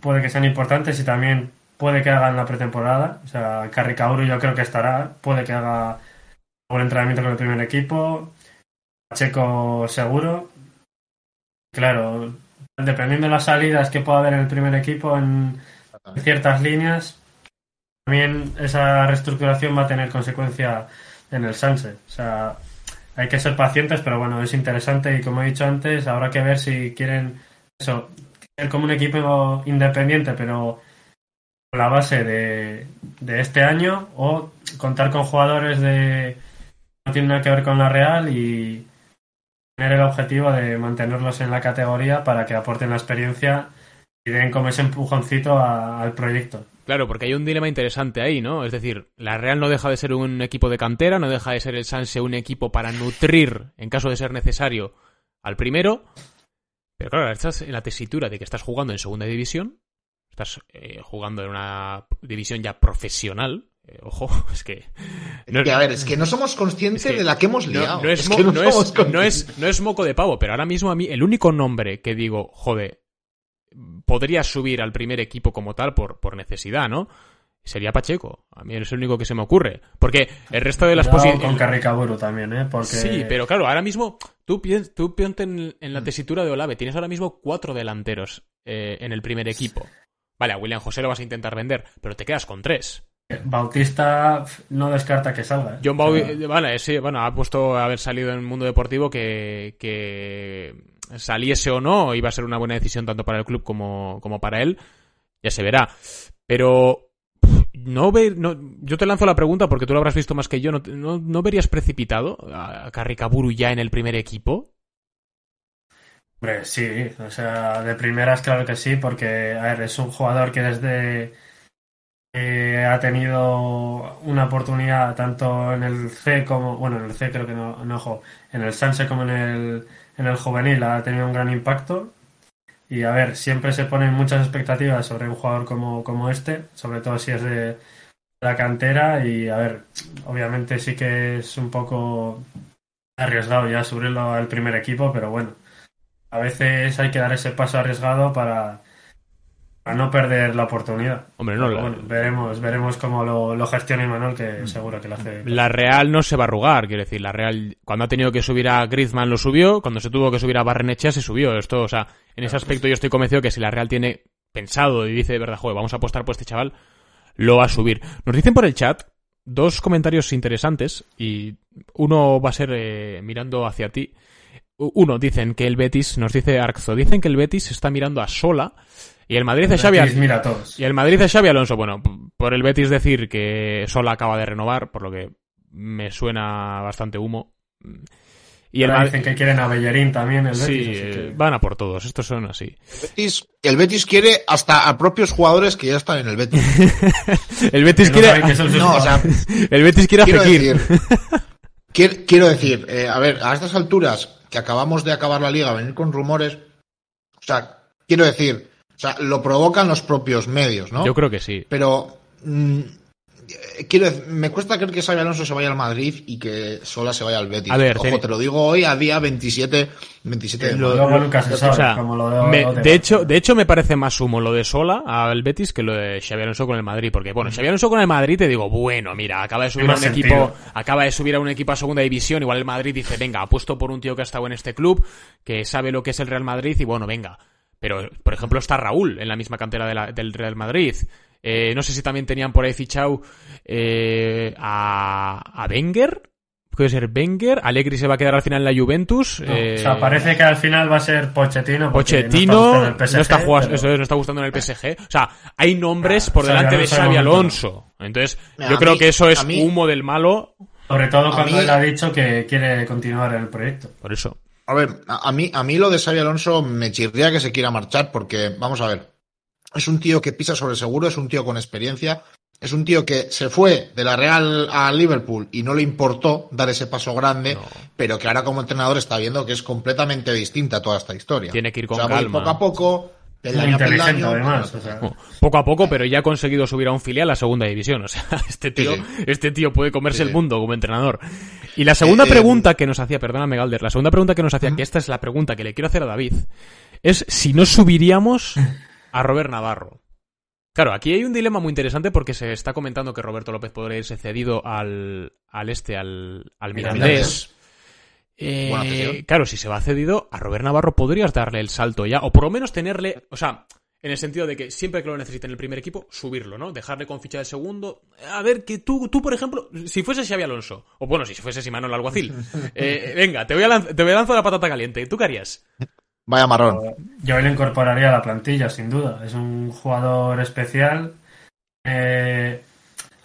puede que sean importantes y también puede que hagan la pretemporada. O sea, Carricauru yo creo que estará, puede que haga un entrenamiento con el primer equipo, Pacheco seguro. Claro, dependiendo de las salidas que pueda haber en el primer equipo en ciertas líneas, también esa reestructuración va a tener consecuencia en el Sunset. O sea, hay que ser pacientes, pero bueno, es interesante y como he dicho antes, habrá que ver si quieren eso, ser como un equipo independiente, pero con la base de, de este año o contar con jugadores de no tienen nada que ver con la Real y tener el objetivo de mantenerlos en la categoría para que aporten la experiencia y den como ese empujoncito al proyecto. Claro, porque hay un dilema interesante ahí, ¿no? Es decir, la Real no deja de ser un equipo de cantera, no deja de ser el Sanse un equipo para nutrir, en caso de ser necesario, al primero. Pero claro, estás en la tesitura de que estás jugando en segunda división, estás eh, jugando en una división ya profesional. Eh, ojo, es que... Es que, a ver, es que no somos conscientes Es que de la que hemos no, liado. no es, Es mo- que no no es- somos no es- conscientes. no es moco de pavo, pero ahora mismo a mí el único nombre que digo, joder, podría subir al primer equipo como tal por, por necesidad, ¿no? Sería Pacheco. A mí es el único que se me ocurre. Porque el resto de las Cuidado con. Carricaburu también, ¿eh? Porque Sí, pero claro, ahora mismo tú, piens- tú en, en la tesitura de Olave. Tienes ahora mismo cuatro delanteros eh, en el primer equipo. Vale, a William José lo vas a intentar vender, pero te quedas con tres. Bautista no descarta que salga. ¿eh? John vale, sí, bueno, ha puesto haber salido en el mundo deportivo que, que saliese o no iba a ser una buena decisión tanto para el club como, como para él. Ya se verá. Pero no ve, no, yo te lanzo la pregunta porque tú lo habrás visto más que yo. ¿No, no, no verías precipitado a Carricaburu ya en el primer equipo? Hombre, sí, o sea, de primeras claro que sí, porque, a ver, es un jugador que desde eh, ha tenido una oportunidad tanto en el C como, bueno, en el C creo que no, no en el Sanse como en el, en el juvenil ha tenido un gran impacto. Y a ver, siempre se ponen muchas expectativas sobre un jugador como, como este, sobre todo si es de la cantera. Y a ver, obviamente sí que es un poco arriesgado ya subirlo al primer equipo, pero bueno, a veces hay que dar ese paso arriesgado para, para no perder la oportunidad. Hombre, no, la, bueno, veremos, veremos cómo lo, lo gestiona Imanol, que seguro que lo hace. la Real no se va a arrugar, quiero decir, la Real cuando ha tenido que subir a Griezmann lo subió, cuando se tuvo que subir a Barrenechea se subió. Esto, o sea, en ese aspecto yo estoy convencido que si la Real tiene pensado y dice de verdad, joder, vamos a apostar por este chaval, lo va a subir. Nos dicen por el chat dos comentarios interesantes y uno va a ser eh, mirando hacia ti. Uno, dicen que el Betis, nos dice Arczo, dicen que el Betis está mirando a Sola y el Madrid de Xavi Betis mira a todos. y el Madrid de Xavi Alonso, bueno, por el Betis decir que Sola acaba de renovar, por lo que me suena bastante humo. Y el Ahora dicen que quieren a Bellerín también, el Betis. Sí, así eh, que- van a por todos, estos son así. El Betis, el Betis quiere hasta a propios jugadores que ya están en el Betis. El Betis que no saben quiere... No, o sea. El Betis quiere a quiero Fekir. decir, quiero, quiero decir, eh, a ver, a estas alturas que acabamos de acabar la liga, venir con rumores, o sea, quiero decir, o sea, lo provocan los propios medios, ¿no? Yo creo que sí. Pero mm, eh, quiero decir, me cuesta creer que Xabi Alonso se vaya al Madrid y que Sola se vaya al Betis. A ver, Ojo, ten- te lo digo hoy a día 27, 27 de Lo- sabe, O sea, como lo de, me- lo de hecho, de hecho me parece más humo lo de Sola al Betis que lo de Xavi Alonso con el Madrid, porque bueno, Xavi Alonso con el Madrid te digo, bueno, mira, acaba de subir a un equipo, acaba de subir a un equipo a segunda división, igual el Madrid dice, venga, apuesto por un tío que ha estado en este club, que sabe lo que es el Real Madrid y bueno, venga. Pero, por ejemplo, está Raúl en la misma cantera de la- del Real Madrid. Eh, no sé si también tenían por ahí fichado eh, a, a Wenger. Puede ser Wenger. Allegri se va a quedar al final en la Juventus. No, eh, o sea, parece que al final va a ser Pochettino. Pochettino no está, jugando- pero- eso es, no está gustando en el PSG. O sea, hay nombres Ah, por delante de Xavi. Alonso. Entonces, Mira, yo creo mí- que eso es mí- humo del malo. Sobre todo cuando mí- él ha dicho que quiere continuar en el proyecto. Por eso. A ver, a, a mí, a mí lo de Xavi Alonso me chirría que se quiera marchar porque, vamos a ver, es un tío que pisa sobre seguro, es un tío con experiencia, es un tío que se fue de la Real a Liverpool y no le importó dar ese paso grande, No. pero que ahora como entrenador está viendo que es completamente distinta toda esta historia. Tiene que ir con O sea, calma. poco a poco, peldaño a inteligente, peldaño, además. O sea, Bueno, Poco a poco, pero ya ha conseguido subir a un filial a segunda división. O sea, este tío, Sí, este tío puede comerse Sí, el mundo como entrenador. Y la segunda Eh, eh, pregunta que nos hacía, perdóname Galder, la segunda pregunta que nos hacía, que esta es la pregunta que le quiero hacer a David, es si no subiríamos a Robert Navarro. Claro, aquí hay un dilema muy interesante porque se está comentando que Roberto López podría irse cedido al, al este, al, al Mirandés. Eh, claro, si se va cedido, a Robert Navarro podrías darle el salto ya, o por lo menos tenerle, o sea, en el sentido de que siempre que lo necesite en el primer equipo, subirlo, ¿no? Dejarle con ficha del segundo. A ver, que tú, tú por ejemplo, si fuese Xavi Alonso, o bueno, si fuese Simanol Alguacil, eh, venga, te voy, a lanz- te voy a lanzar la patata caliente, ¿tú qué harías? Vaya marrón. Yo le incorporaría a la plantilla, sin duda. Es un jugador especial, eh,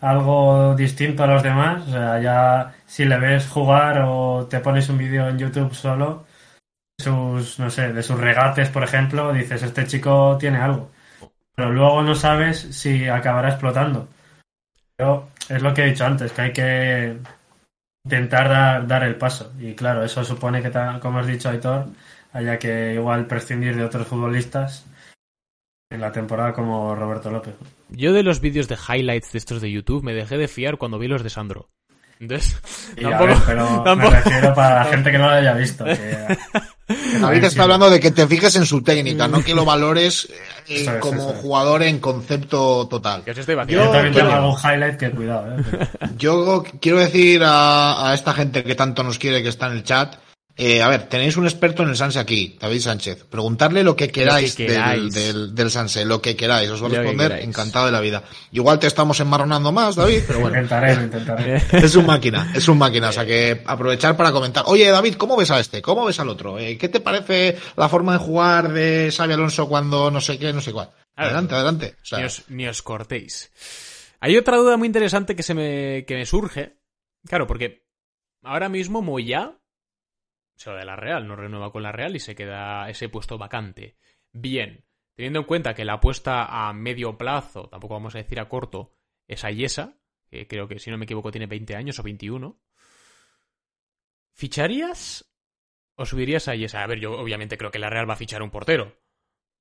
algo distinto a los demás. O sea, ya si le ves jugar o te pones un vídeo en YouTube solo, sus, no sé, de sus regates, por ejemplo, dices, este chico tiene algo. Pero luego no sabes si acabará explotando. Pero es lo que he dicho antes, que hay que intentar dar, dar el paso. Y claro, eso supone que, como has dicho, Aitor, haya que igual prescindir de otros futbolistas en la temporada como Roberto López. Yo de los vídeos de highlights de estos de YouTube me dejé de fiar cuando vi los de Sandro. Entonces, Y tampoco, ver, pero tampoco- me refiero para la gente que no lo haya visto. que- David está hablando de que te fijes en su técnica, no que lo valores eh, es, como es. jugador en concepto total. que os estoy Yo también tengo algún highlight que cuidado, ¿eh? Pero- Yo quiero decir a, a esta gente que tanto nos quiere que está en el chat, eh, a ver, tenéis un experto en el Sanse aquí, David Sánchez. Preguntarle lo que queráis, del- queráis. Del, del, Sanse, lo que queráis. Os va a responder encantado de la vida. Igual te estamos enmarronando más, David, pero bueno. intentaré, intentaré. Es un máquina, es un máquina, o sea que aprovechar para comentar. Oye, David, ¿cómo ves a este? ¿Cómo ves al otro? Eh, ¿Qué te parece la forma de jugar de Xavi Alonso cuando no sé qué, no sé cuál? Adelante, adelante. O sea, ni, os, ni os cortéis. Hay otra duda muy interesante que se me, que me surge. Claro, porque ahora mismo Moya se va de la Real, no renueva con la Real y se queda ese puesto vacante. Bien, teniendo en cuenta que la apuesta a medio plazo, tampoco vamos a decir a corto, es a Yesa, que creo que si no me equivoco tiene 20 años o 21. ¿Ficharías o subirías a Yesa? A ver, yo obviamente creo que la Real va a fichar un portero.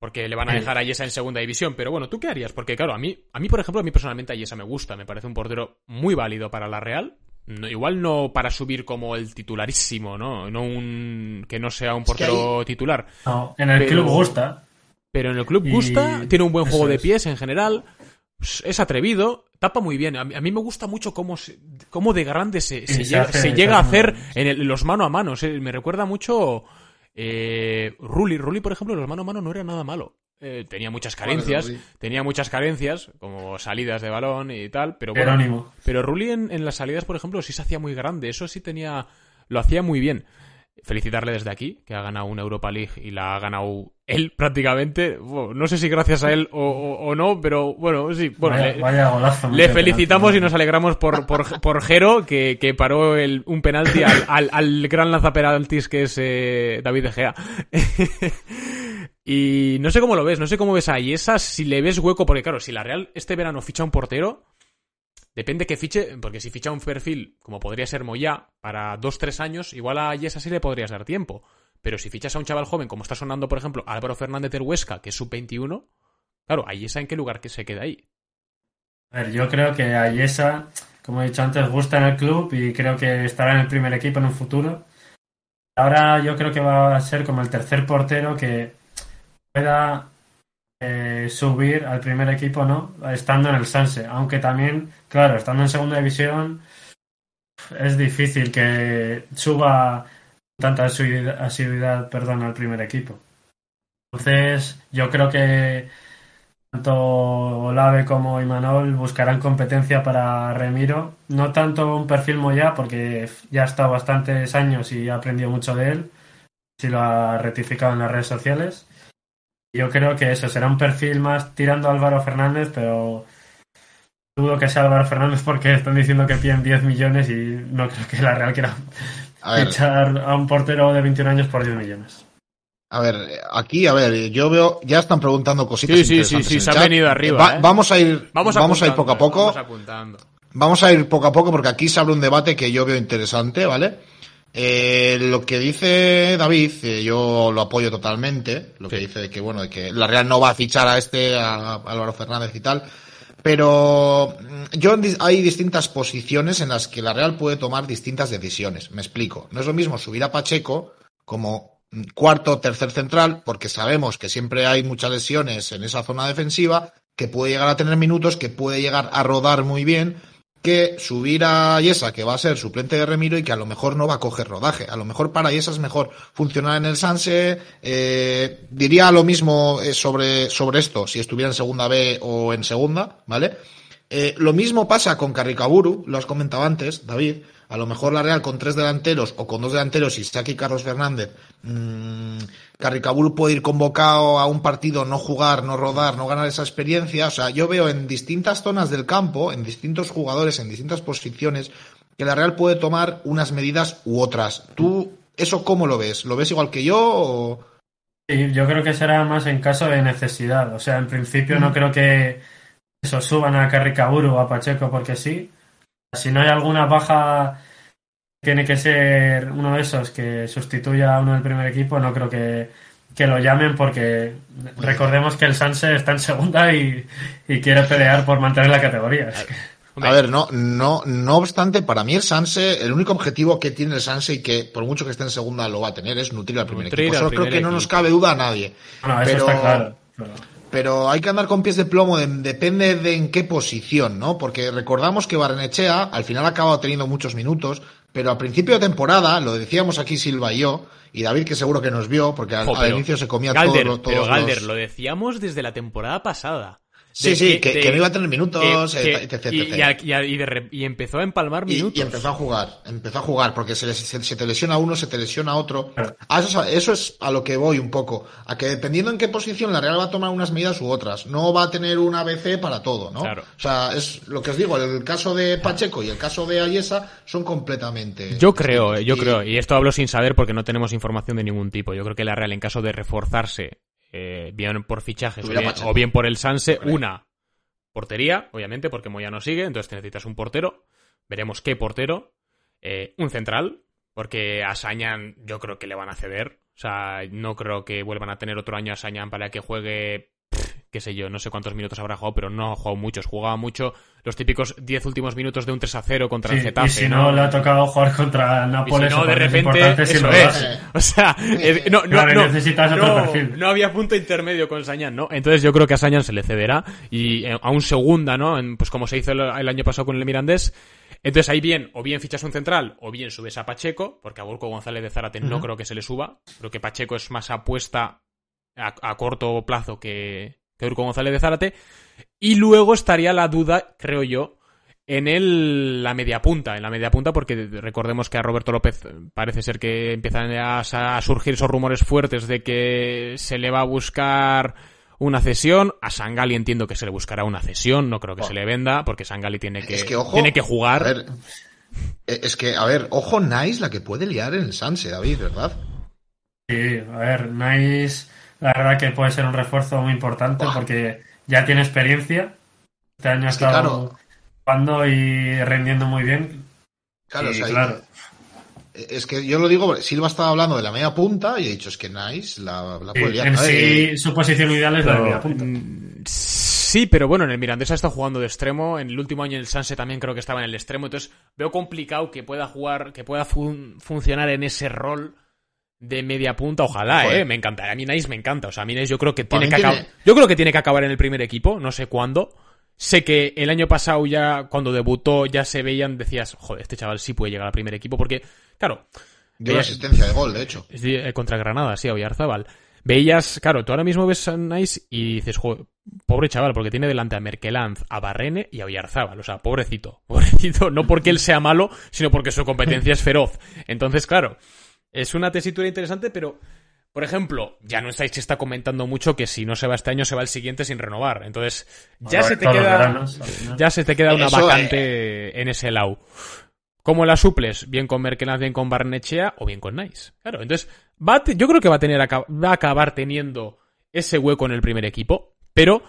Porque le van a Sí. dejar a Yesa en segunda división. Pero bueno, ¿tú qué harías? Porque claro, a mí, a mí por ejemplo, a mí personalmente a Yesa me gusta. Me parece un portero muy válido para la Real. No- igual no para subir como el titularísimo, ¿no? No un que no sea un Es que portero titular. No, en el Pero- club gusta. Pero en el club Y- gusta, tiene un buen juego de es. pies en general. pues, Es atrevido, tapa muy bien. A mí, a mí me gusta mucho cómo, se- cómo de grande se, se se llega, hace- se se llega a hace hacer en el- los mano a mano. Se- me recuerda mucho eh, Rulli. Rulli, por ejemplo, los mano a mano no era nada malo. Eh, tenía muchas carencias, tenía muchas carencias, como salidas de balón y tal, pero bueno, pero Rulli en, en las salidas, por ejemplo, sí se hacía muy grande. Eso sí tenía. Lo hacía muy bien. Felicitarle desde aquí, que ha ganado una Europa League y la ha ganado él prácticamente. Bueno, no sé si gracias a él o, o- o no, pero bueno, sí. Bueno, vaya, le, vaya golazo. le felicitamos penalti. y nos alegramos por, por, por Jero, que, que paró el- un penalti al, al, al gran lanzapenaltis que es eh, David De Gea. y no sé cómo lo ves, no sé cómo ves a Yesa, si le ves hueco, porque claro, si la Real este verano ficha un portero, depende que fiche, porque si ficha un perfil como podría ser Moya para dos, tres años, igual a Yesa sí le podrías dar tiempo. Pero si fichas a un chaval joven, como está sonando, por ejemplo, Álvaro Fernández del Huesca, que es sub-21, claro, a Yesa en qué lugar que se queda ahí. A ver, yo creo que a Yesa, como he dicho antes, gusta en el club y creo que estará en el primer equipo en un futuro. Ahora yo creo que va a ser como el tercer portero que pueda eh, subir al primer equipo, ¿no? Estando en el Sanse. Aunque también, claro, estando en segunda división, es difícil que suba tanta asiduidad, perdón, al primer equipo. Entonces, yo creo que tanto Olave como Imanol buscarán competencia para Remiro. No tanto un perfil Moya, porque ya ha estado bastantes años y ha aprendido mucho de él. Si lo ha rectificado en las redes sociales. Yo creo que eso será un perfil más tirando a Álvaro Fernández, pero dudo que sea Álvaro Fernández porque están diciendo que piden 10 millones y no creo que la Real quiera A ver, fichar a un portero de 21 años por 10 millones. a ver, aquí, a ver, yo veo, ya están preguntando cositas. Sí, sí, sí, sí, se han venido arriba, Va- ¿eh? Vamos a ir, Vamos, vamos, a ir poco a poco. Vamos apuntando. Vamos a ir poco a poco porque aquí se abre un debate que yo veo interesante, ¿vale? Eh, lo que dice David, eh, yo lo apoyo totalmente. Lo que dice de que, bueno, de que la Real no va a fichar a este, a Álvaro Fernández y tal. Pero mm, yo hay distintas posiciones en las que la Real puede tomar distintas decisiones. Me explico. No es lo mismo subir a Pacheco como mm, cuarto o tercer central, porque sabemos que siempre hay muchas lesiones en esa zona defensiva, que puede llegar a tener minutos, que puede llegar a rodar muy bien, que subir a Yesa, que va a ser suplente de Remiro y que a lo mejor no va a coger rodaje. A lo mejor para Yesa es mejor funcionar en el Sanse. Eh, diría lo mismo eh, sobre, sobre esto, si estuviera en segunda B o en segunda, ¿vale? Eh, lo mismo pasa con Carricaburu, lo has comentado antes, David. A lo mejor la Real con tres delanteros o con dos delanteros, Isaac y Carlos Fernández, mmm, Carricaburu puede ir convocado a un partido, no jugar, no rodar, no ganar esa experiencia. O sea, yo veo en distintas zonas del campo, en distintos jugadores, en distintas posiciones, que la Real puede tomar unas medidas u otras. ¿Tú eso cómo lo ves? ¿Lo ves igual que yo o...? Sí, yo creo que será más en caso de necesidad. O sea, en principio no creo que eso suban a Carricaburu o a Pacheco porque sí. Si no hay alguna baja, tiene que ser uno de esos que sustituya a uno del primer equipo. No creo que, que lo llamen porque recordemos que el Sanse está en segunda y, y quiere pelear por mantener la categoría. Es que- Hombre. A ver, no, no, no obstante, para mí el Sanse, el único objetivo que tiene el Sanse y que por mucho que esté en segunda lo va a tener es nutrir al primer Nutrir equipo. al creo que no nos cabe duda a nadie. bueno, eso Pero- está claro. pero- Pero hay que andar con pies de plomo, de- depende de en qué posición, ¿no? Porque recordamos que Barrenechea al final ha acabado teniendo muchos minutos, pero al principio de temporada, lo decíamos aquí Silva y yo, y David que seguro que nos vio, porque al, Jo, al pero- inicio se comía Galder, todos, los- todos pero Galder, los- lo decíamos desde la temporada pasada. Sí, De sí, que, de- que no iba a tener minutos, etc, y, empezó a empalmar minutos. Y, empezó a jugar, empezó a jugar, porque se, les- se- se te lesiona uno, se te lesiona otro. Claro. A eso, es a- eso es a lo que voy un poco, a que dependiendo en qué posición la Real va a tomar unas medidas u otras, no va a tener una ABC para todo, ¿no? Claro. O sea, es lo que os digo, el caso de Pacheco y el caso de Ayesa son completamente... Yo creo, eh, yo Y- creo, y esto hablo sin saber porque no tenemos información de ningún tipo. Yo creo que la Real, en caso de reforzarse, eh, bien por fichajes o bien, Pacheco. o bien por el Sanse, una portería, obviamente, porque Moya no sigue, entonces te necesitas un portero. Veremos qué portero. Eh, un central, porque a Sañan yo creo que le van a ceder. O sea, no creo que vuelvan a tener otro año a Sañan para que juegue, qué sé yo, no sé cuántos minutos habrá jugado, pero no ha jugado muchos. Jugaba mucho los típicos 10 últimos minutos de un 3 a 0 contra Sí, el Getafe. y si no, le ha tocado jugar contra Nápoles si no, de repente, y eso es. O sea, eh, no, no, Claro, no, necesitas otro no, perfil. no había punto intermedio con Sañan, ¿no? Entonces yo creo que a Sañan se le cederá y eh, a un segunda, ¿no? En- pues como se hizo el, el año pasado con el Mirandés. Entonces ahí bien, o bien fichas un central, o bien subes a Pacheco, porque a Burco González de Zárate no creo que se le suba. Creo que Pacheco es más apuesta a, a corto plazo que, Urco González de Zárate. Y luego estaría la duda, creo yo, en el, la media punta, en la media punta, porque recordemos que a Roberto López parece ser que empiezan a, a surgir esos rumores fuertes de que se le va a buscar una cesión. A Sangali entiendo que se le buscará una cesión, no creo que Oh. se le venda, porque Sangali tiene que, Es que, ojo, tiene que jugar. A ver, eh, es que, a ver, ojo Nice la que puede liar en el Sanse, David, ¿verdad? Sí, a ver, Nice, la verdad que puede ser un refuerzo muy importante porque ya tiene experiencia. Este año ha Es estado claro. jugando y rendiendo muy bien. Claro, Y, o sea, claro. eh, Es que yo lo digo, Silva estaba hablando de la media punta y he dicho, es que Nice la, la Sí, puede liar. en A ver, sí, eh, su posición ideal es la de Pero, media punta. mm, Sí, pero bueno, en el Mirandés ha estado jugando de extremo. En el último año en el Sanse también creo que estaba en el extremo. Entonces veo complicado que pueda jugar, que pueda fun- funcionar en ese rol de media punta. Ojalá, Joder. eh. Me encantaría. A mí Nice me encanta. O sea, a mí Nice yo creo que tiene que acabar. Yo creo que tiene que acabar en el primer equipo. No sé cuándo. Sé que el año pasado ya, cuando debutó, ya se veían, decías, joder, este chaval sí puede llegar al primer equipo. Porque, claro, dio eh, asistencia de gol, de hecho. eh, contra Granada, sí, a Oyarzábal. Veías, claro, tú ahora mismo ves a Nice y dices, "Joder, pobre chaval, porque tiene delante a Merkelanz, a Barrene y a Oyarzábal. O sea, pobrecito, pobrecito, no porque él sea malo, sino porque su competencia es feroz. Entonces, claro, es una tesitura interesante, pero, por ejemplo, ya no estáis se está comentando mucho que si no se va este año, se va el siguiente sin renovar. Entonces, ya se te queda, veranos, ya se te queda una Eso, vacante en ese lado. ¿Cómo la suples? Bien con Merkeland, bien con Barnechea o bien con Nice. Claro, entonces va a te- yo creo que va a tener va a acabar teniendo ese hueco en el primer equipo, pero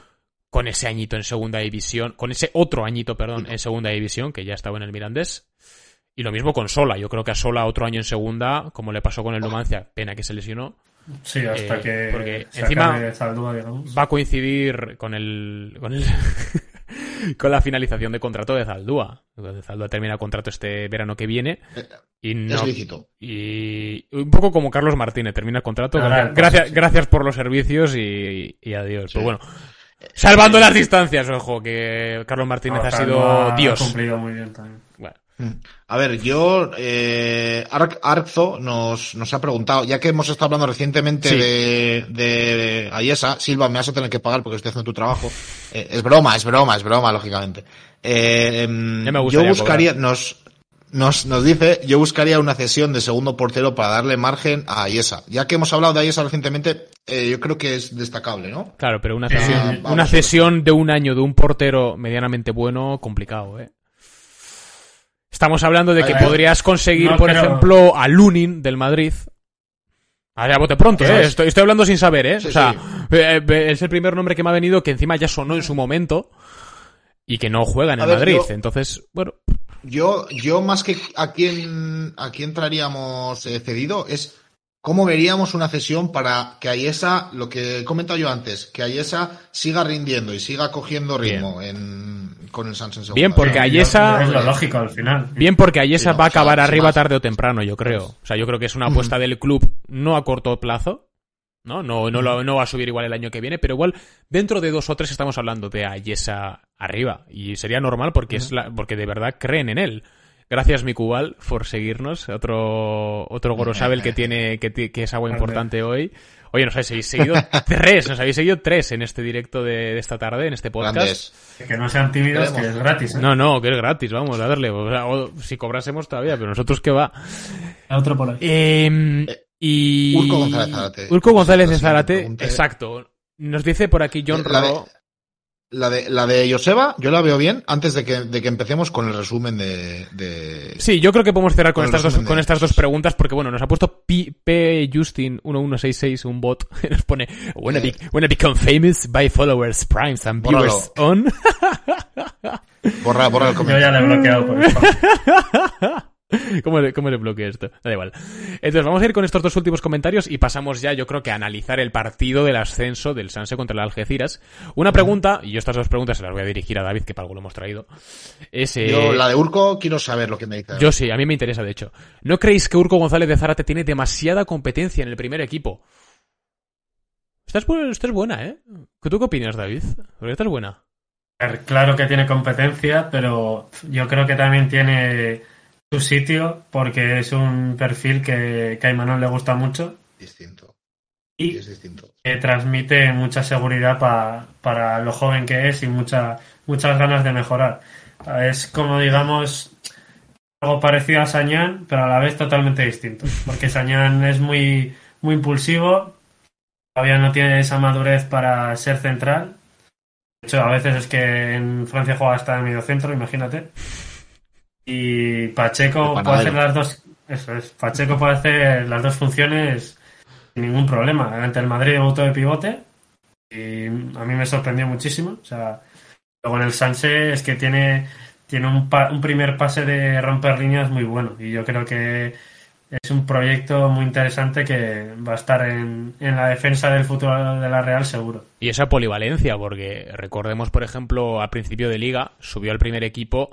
con ese añito en segunda división, con ese otro añito, perdón, en segunda división que ya estaba en el Mirandés. Y lo mismo con Sola. Yo creo que a Sola otro año en segunda, como le pasó con el Numancia, pena que se lesionó, Sí, hasta Eh, que porque se encima- acabe Zaldúa, digamos. va a coincidir con el con el con la finalización de contrato de Zaldúa. Zaldúa termina contrato este verano que viene y no Es lícito. y un poco como Carlos Martínez termina el contrato. Ahora, gracias, pues, gracias, sí. gracias por los servicios y, y adiós. Sí. Pero bueno, salvando las distancias, ojo, que Carlos Martínez ha sido Ha Dios. cumplido muy bien también. Bueno, A ver, yo, eh, Arc- Arzo nos, nos ha preguntado, ya que hemos estado hablando recientemente Sí. de, de Ayesa, Silva, me vas a tener que pagar porque estoy haciendo tu trabajo. Eh, es broma, es broma, es broma, lógicamente. Eh, em, me yo buscaría, nos, nos, nos dice, yo buscaría una cesión de segundo portero para darle margen a Ayesa. Ya que hemos hablado de Ayesa recientemente, eh, yo creo que es destacable, ¿no? claro, pero una cesión, vamos una cesión de un año de un portero medianamente bueno, complicado, ¿eh? Estamos hablando de que podrías conseguir, no, por ejemplo, a Lunin del Madrid. A ver, a bote pronto, ¿eh? es. Estoy, estoy hablando sin saber, ¿eh? Sí, o sea, sí. eh, es el primer nombre que me ha venido que encima ya sonó en su momento y que no juega en A el ver, Madrid. yo- Entonces, bueno, Yo, yo más que a quién, a quién traeríamos eh, cedido es cómo veríamos una cesión para que Ayesa, lo que he comentado yo antes, que Ayesa siga rindiendo y siga cogiendo ritmo en, con el Santos en segunda. Bien, porque Ayesa- Es lo lógico al final. Bien porque Ayesa Sí, no, va a o sea, acabar arriba más. tarde o temprano, yo creo. O sea, yo creo que es una apuesta del club no a corto plazo. ¿no? No, no, lo- no va a subir igual el año que viene, pero igual dentro de dos o tres estamos hablando de Ayesa arriba. Y sería normal porque, es la, porque de verdad creen en él. Gracias, Mikubal, por seguirnos. Otro, otro Gorosabel que tiene, que, que es agua importante hoy. Oye, nos habéis seguido tres, nos habéis seguido tres en este directo de, de esta tarde, en este podcast. Grandes. Que no sean tímidos, que es gratis. ¿eh? No, no, que es gratis, vamos a darle. O sea, o si cobrásemos todavía, pero nosotros que va. Otro por ahí. Eh, y... Urco González Zárate. Urco González es- exacto. Nos dice por aquí John La de- Ro. La de, la de Joseba, yo la veo bien antes de que, de que empecemos con el resumen de, de... Sí, yo creo que podemos cerrar con, estas dos, con estas dos preguntas porque, bueno, nos ha puesto P, P Justin 1166, un bot, que nos pone wanna, be- wanna become famous by followers, primes and Bórralo. viewers on. Borra, borra el Yo comentario. ya le he bloqueado por eso. ¿Cómo le, ¿Cómo le bloqueo esto? Da igual. Entonces, vamos a ir con estos dos últimos comentarios y pasamos ya, yo creo que a analizar el partido del ascenso del Sanse contra el Algeciras. Una pregunta, y yo estas dos preguntas se las voy a dirigir a David, que para algo lo hemos traído. Es, eh, Yo, la de Urco, quiero saber lo que me dice. yo sí, a mí me interesa, de hecho. ¿No creéis que Urco González de Zárate tiene demasiada competencia en el primer equipo? Esta es, bu- esta es buena, ¿eh? ¿Qué tú qué opinas, David? Porque esta es buena. Claro que tiene competencia, pero yo creo que también tiene su sitio porque es un perfil que, que a Imanol le gusta mucho Distinto. y Es distinto. que transmite mucha seguridad pa- para lo joven que es y mucha, muchas ganas de mejorar. Es como, digamos, algo parecido a Sañán, pero a la vez totalmente distinto. Porque Sañán es muy, muy impulsivo, todavía no tiene esa madurez para ser central. De hecho, a veces es que en Francia juega hasta en medio centro, imagínate. Y Pacheco puede hacer las dos. Eso es. Pacheco puede hacer las dos funciones sin ningún problema. Ante el Madrid debutó de pivote y a mí me sorprendió muchísimo. O sea, luego en el Sanse es que tiene, tiene un, pa- un primer pase de romper líneas muy bueno y yo creo que es un proyecto muy interesante que va a estar en, en la defensa del futuro de la Real seguro. Y esa polivalencia, porque recordemos, por ejemplo, al principio de liga, subió al primer equipo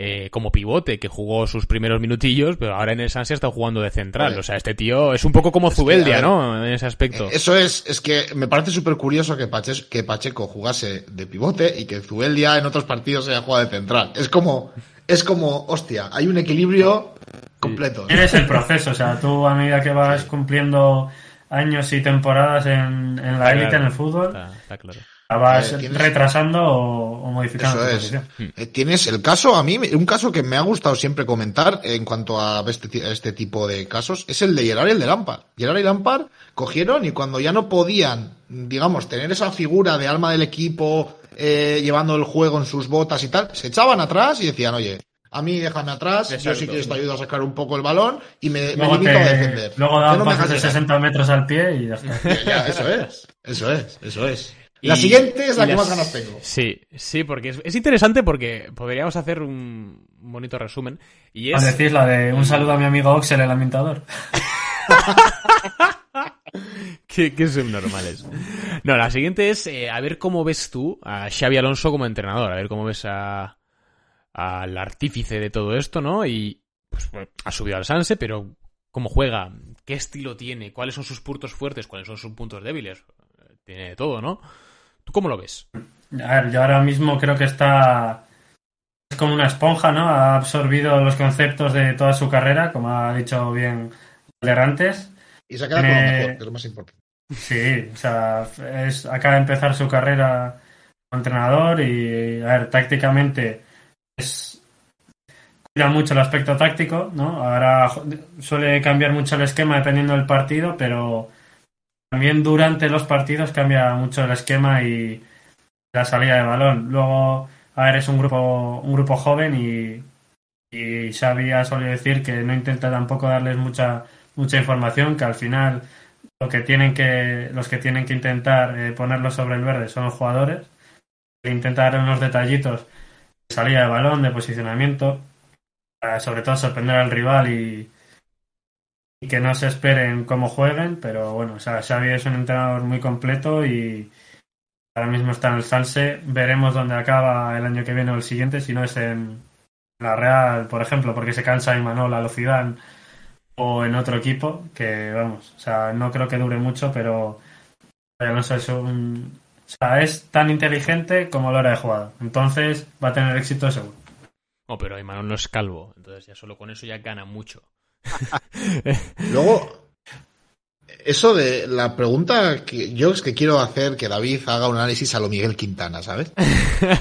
eh, como pivote, que jugó sus primeros minutillos, pero ahora en el Sanse está jugando de central. Vale. O sea, este tío es un poco como Es Zubeldia, ¿no? En ese aspecto. Eh, Eso es, es que me parece súper curioso que, Pache- que Pacheco jugase de pivote y que Zubeldia en otros partidos haya jugado de central. Es como, es como, hostia, hay un equilibrio completo. Eres el proceso, o sea, tú a medida que vas cumpliendo años y temporadas en, en la élite, claro. en el fútbol, Está, está claro. Vas Eh, tienes- retrasando o, o modificando. Eso es. posición. Eh, Tienes el caso, a mí, un caso que me ha gustado siempre comentar en cuanto a este, a este tipo de casos, es el de Gerard y el de Lampard. Gerard y Lampard cogieron y cuando ya no podían, digamos, tener esa figura de alma del equipo, eh, llevando el juego en sus botas y tal, se echaban atrás y decían, oye, A mí déjame atrás, yo sí que te ayudo a sacar un poco el balón y me, me Luego, limito te- a defender. luego Ya da no me pases de dejas llegar. 60 metros al pie y ya está. Ya, eso es, eso es, eso es. La Y- siguiente es la que las- más ganas tengo. Sí, sí, porque es, es interesante porque podríamos hacer un bonito resumen. Y es. decir la de un saludo a mi amigo Oxel, el ambientador. Qué, qué subnormales. No, la siguiente es eh, a ver cómo ves tú a Xavi Alonso como entrenador, a ver cómo ves a al artífice de todo esto, ¿no? Y pues bueno, ha subido al Sanse, pero cómo juega, qué estilo tiene, cuáles son sus puntos fuertes, cuáles son sus puntos débiles. Tiene de todo, ¿no? ¿Tú cómo lo ves? A ver, yo ahora mismo creo que está. Es como una esponja, ¿no? Ha absorbido los conceptos de toda su carrera, como ha dicho bien Valderantes. Y se queda con lo Me- mejor, que es lo más importante. Sí, o sea, es, acaba de empezar su carrera como entrenador y, a ver, tácticamente es, cuida mucho el aspecto táctico, ¿no? Ahora suele cambiar mucho el esquema dependiendo del partido, pero también durante los partidos cambia mucho el esquema y la salida de balón. Luego, a ver, es un grupo, un grupo joven y, y Xavi ha solido decir que no intenta tampoco darles mucha, mucha información, que al final lo que tienen que, los que tienen que intentar eh, ponerlo sobre el verde son los jugadores. Intentar dar unos detallitos de salida de balón, de posicionamiento, para sobre todo sorprender al rival y, y que no se esperen cómo jueguen, pero bueno, o sea, Xavi es un entrenador muy completo y ahora mismo está en el Salse. Veremos dónde acaba el año que viene o el siguiente, si no es en la Real, por ejemplo, porque se cansa Imanol a Zidane o en otro equipo, que vamos, o sea, no creo que dure mucho, pero Alonso es un... O sea, es tan inteligente como lo era de jugada. Entonces va a tener éxito seguro. Oh, pero Imanol no es calvo, entonces ya solo con eso ya gana mucho. Luego, eso de la pregunta que yo es que quiero hacer que David haga un análisis a lo Miguel Quintana, ¿sabes?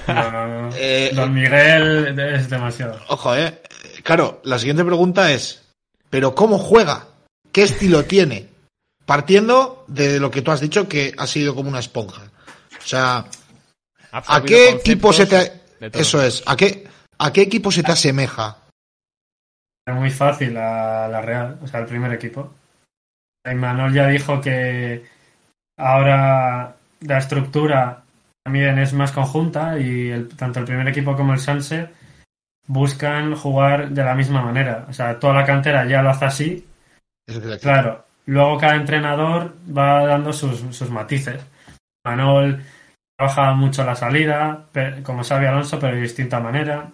No, no, no. Eh, Don Miguel es demasiado. Ojo, eh. Claro, la siguiente pregunta es, ¿pero cómo juega? ¿Qué estilo tiene? Partiendo de lo que tú has dicho que ha sido como una esponja. O sea, ¿a qué equipo se te... Eso es, ¿a qué, ¿a qué equipo se te asemeja? Es muy fácil a la Real, o sea, el primer equipo. Manuel ya dijo que ahora la estructura también es más conjunta y el- tanto el primer equipo como el Sanse buscan jugar de la misma manera. O sea, toda la cantera ya lo hace así. Eso. Claro, luego cada entrenador va dando sus, sus matices. Manol trabaja mucho la salida, como sabe Alonso, pero de distinta manera.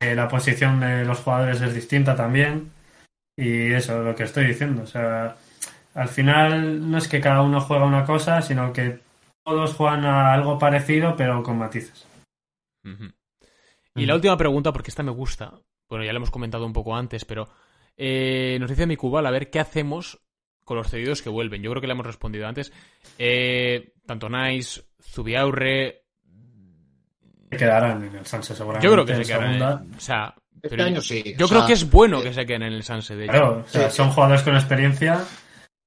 Eh, la posición de los jugadores es distinta también. Y eso es lo que estoy diciendo. O sea, al final no es que cada uno juega una cosa, sino que todos juegan a algo parecido, pero con matices. Y la última pregunta, porque esta me gusta. Bueno, ya lo hemos comentado un poco antes, pero eh, nos dice mi Cubal a ver qué hacemos con los cedidos que vuelven. Yo creo que le hemos respondido antes. Eh, tanto Nice, Zubiaurre. Se quedarán en el Sanse seguramente. Yo creo que en se quedarán. O sea, Este pero año sí. yo o creo sea, que es bueno eh, que se queden en el Sanse, de hecho. Claro, o sea, Sí. son jugadores con experiencia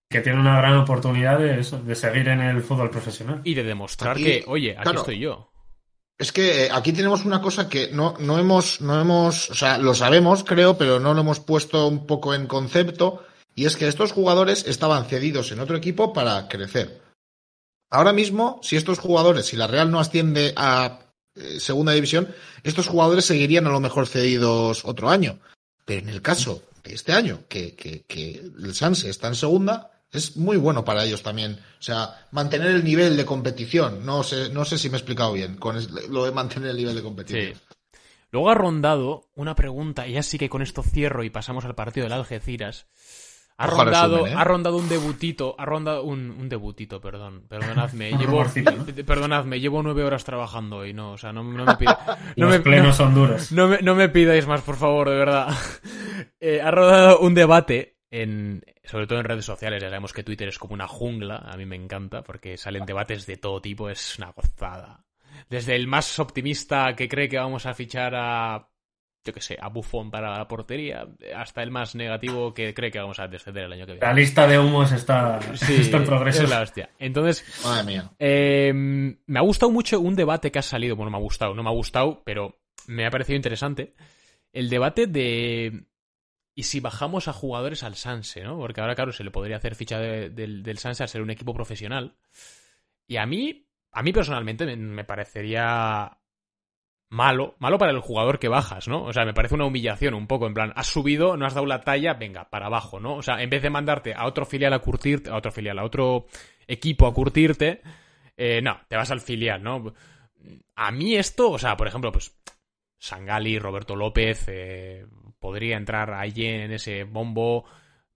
que tienen una gran oportunidad de, eso, de seguir en el fútbol profesional. Y de demostrar Aquí, que, oye, aquí claro. estoy yo. Es que aquí tenemos una cosa que no, no hemos, no hemos, o sea, lo sabemos, creo, pero no lo hemos puesto un poco en concepto, y es que estos jugadores estaban cedidos en otro equipo para crecer. Ahora mismo, si estos jugadores, si la Real no asciende a eh, segunda división, estos jugadores seguirían a lo mejor cedidos otro año. Pero en el caso de este año, que, que, que el Sanse está en segunda, es muy bueno para ellos también. O sea, mantener el nivel de competición. No sé, no sé si me he explicado bien con lo de mantener el nivel de competición. Luego ha rondado una pregunta, y ya sí que con esto cierro y pasamos al partido del Algeciras. Ha rondado, resumen, ¿eh? ha rondado un debutito, ha rondado un, un debutito, perdón, perdonadme. Llevo, perdonadme, llevo nueve horas trabajando hoy, no, o sea, no, no me pida- no Los me- plenos no- son duros. no me, no me pidáis más, por favor, de verdad. Eh, ha rodado un debate, en, sobre todo en redes sociales. Ya sabemos que Twitter es como una jungla. A mí me encanta porque salen debates de todo tipo. Es una gozada. Desde el más optimista que cree que vamos a fichar a, yo qué sé, a Buffon para la portería, hasta el más negativo que cree que vamos a descender el año que viene. La lista de humos está, Sí, está en progreso. es la hostia. Entonces, Madre mía. eh, me ha gustado mucho un debate que ha salido. Bueno, me ha gustado, no me ha gustado, pero me ha parecido interesante el debate de. ¿Y si bajamos a jugadores al Sanse, no? Porque ahora, claro, se le podría hacer ficha de- del, del Sanse al ser un equipo profesional. Y a mí, a mí personalmente, me, me parecería malo, malo para el jugador que bajas, ¿no? O sea, me parece una humillación un poco, en plan, has subido, no has dado la talla, venga, para abajo, ¿no? O sea, en vez de mandarte a otro filial a curtirte, a otro filial, a otro equipo a curtirte, eh, no, te vas al filial, ¿no? A mí esto, o sea, por ejemplo, pues Sangali, Roberto López, eh, podría entrar allí en ese bombo.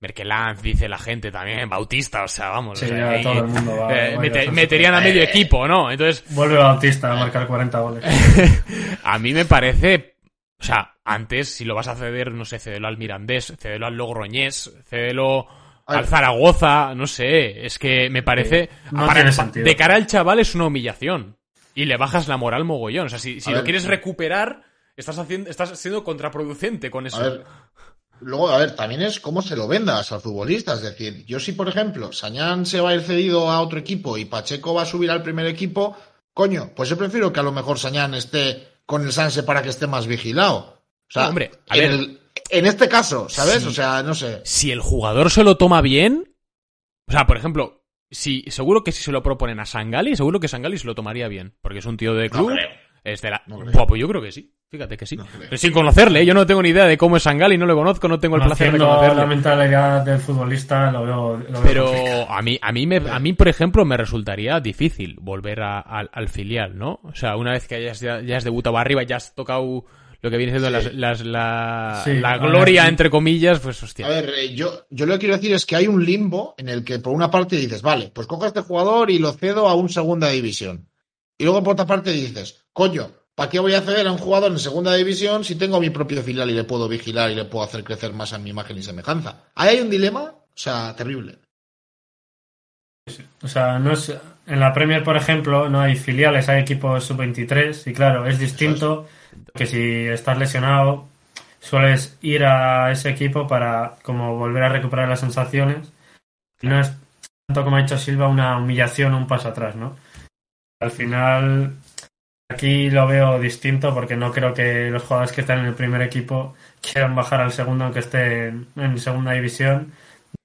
Merkelanz, dice la gente también, Bautista, o sea, vamos. Sí, o sea, ya ahí, todo el mundo va- eh, va a mete- ir a meterían a medio equipo, ¿no? Entonces, Vuelve Bautista a marcar 40 goles. a mí me parece. O sea, antes, si lo vas a ceder, no sé, cédelo al Mirandés, cédelo al Logroñés, ver. al Zaragoza, no sé. Es que me parece. no para- tiene pa- sentido. De cara al chaval es una humillación. Y le bajas la moral mogollón. O sea, si, si lo ver. quieres recuperar, estás, haciendo, estás siendo contraproducente con eso. A ver, luego, a ver, también es cómo se lo vendas al futbolista. Es decir, yo si, por ejemplo, Sañán se va a ir cedido a otro equipo y Pacheco va a subir al primer equipo, coño, pues yo prefiero que a lo mejor Sañán esté con el Sanse para que esté más vigilado. O sea, hombre, a en, ver. el- en este caso, ¿sabes? Sí. O sea, no sé. si el jugador se lo toma bien. O sea, por ejemplo, si, seguro que si se lo proponen a Sangali, seguro que Sangali se lo tomaría bien. Porque es un tío de club. creo. es de la... No creo. Buah, pues yo creo que sí. Fíjate que sí. No creo. Pero sin conocerle, ¿eh? yo no tengo ni idea de cómo es Sangali, no le conozco, no tengo el placer de Conociendo la conocerle. mentalidad del futbolista, lo veo. Lo veo Pero complicado. a mí, a mí, me, a mí, por ejemplo, me resultaría difícil volver a- al- al filial, ¿no? O sea, una vez que hayas, ya, ya has debutado arriba, ya has tocado lo que viene siendo las, las- la, Sí, la ver, gloria, sí. entre comillas, pues hostia. A ver, eh, yo, yo lo que quiero decir es que hay un limbo en el que por una parte dices, vale, pues cojo a este jugador y lo cedo a un segunda división. Y luego por otra parte dices, coño, ¿para qué voy a ceder a un jugador en segunda división si tengo mi propio filial y le puedo vigilar y le puedo hacer crecer más a mi imagen y semejanza? Ahí hay un dilema, o sea, terrible. O sea, no es. En la Premier, por ejemplo, no hay filiales, hay equipos sub-23. Y claro, es distinto que si estás lesionado, sueles ir a ese equipo para como volver a recuperar las sensaciones. No es tanto como ha dicho Silva, una humillación o un paso atrás, ¿no? Al final, aquí lo veo distinto porque no creo que los jugadores que están en el primer equipo quieran bajar al segundo aunque estén en segunda división.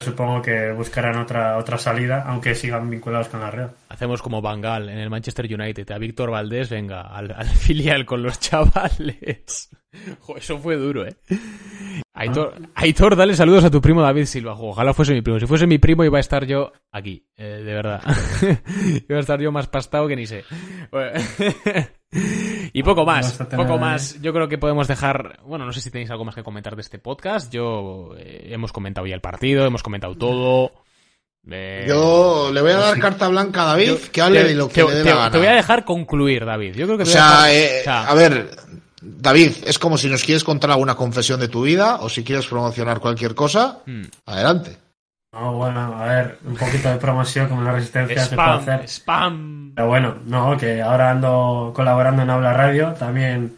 Supongo que buscarán otra, otra salida, aunque sigan vinculados con la Real. Hacemos como Bangal en el Manchester United. A Víctor Valdés, venga, al, al filial con los chavales. Jo, eso fue duro, ¿eh? Aitor, Aitor, dale saludos a tu primo David Silva. Ojalá fuese mi primo. Si fuese mi primo iba a estar yo aquí, eh, de verdad. iba a estar yo más pastado que ni sé. Bueno. y poco más, tener- poco más. Yo creo que podemos dejar... Bueno, no sé si tenéis algo más que comentar de este podcast. Yo... eh, hemos comentado ya el partido, hemos comentado todo. Eh, Yo le voy a dar carta blanca a David, yo- que hable te- de lo que te, le dé te- la gana. te voy a dejar concluir, David. Yo creo que sea, dejar- eh, o sea, a ver, David, es como si nos quieres contar alguna confesión de tu vida o si quieres promocionar cualquier cosa, mm, adelante. No, bueno, a ver, un poquito de promoción como la resistencia se puede spam, hacer. spam. Pero bueno, no, que ahora ando colaborando en Habla Radio, también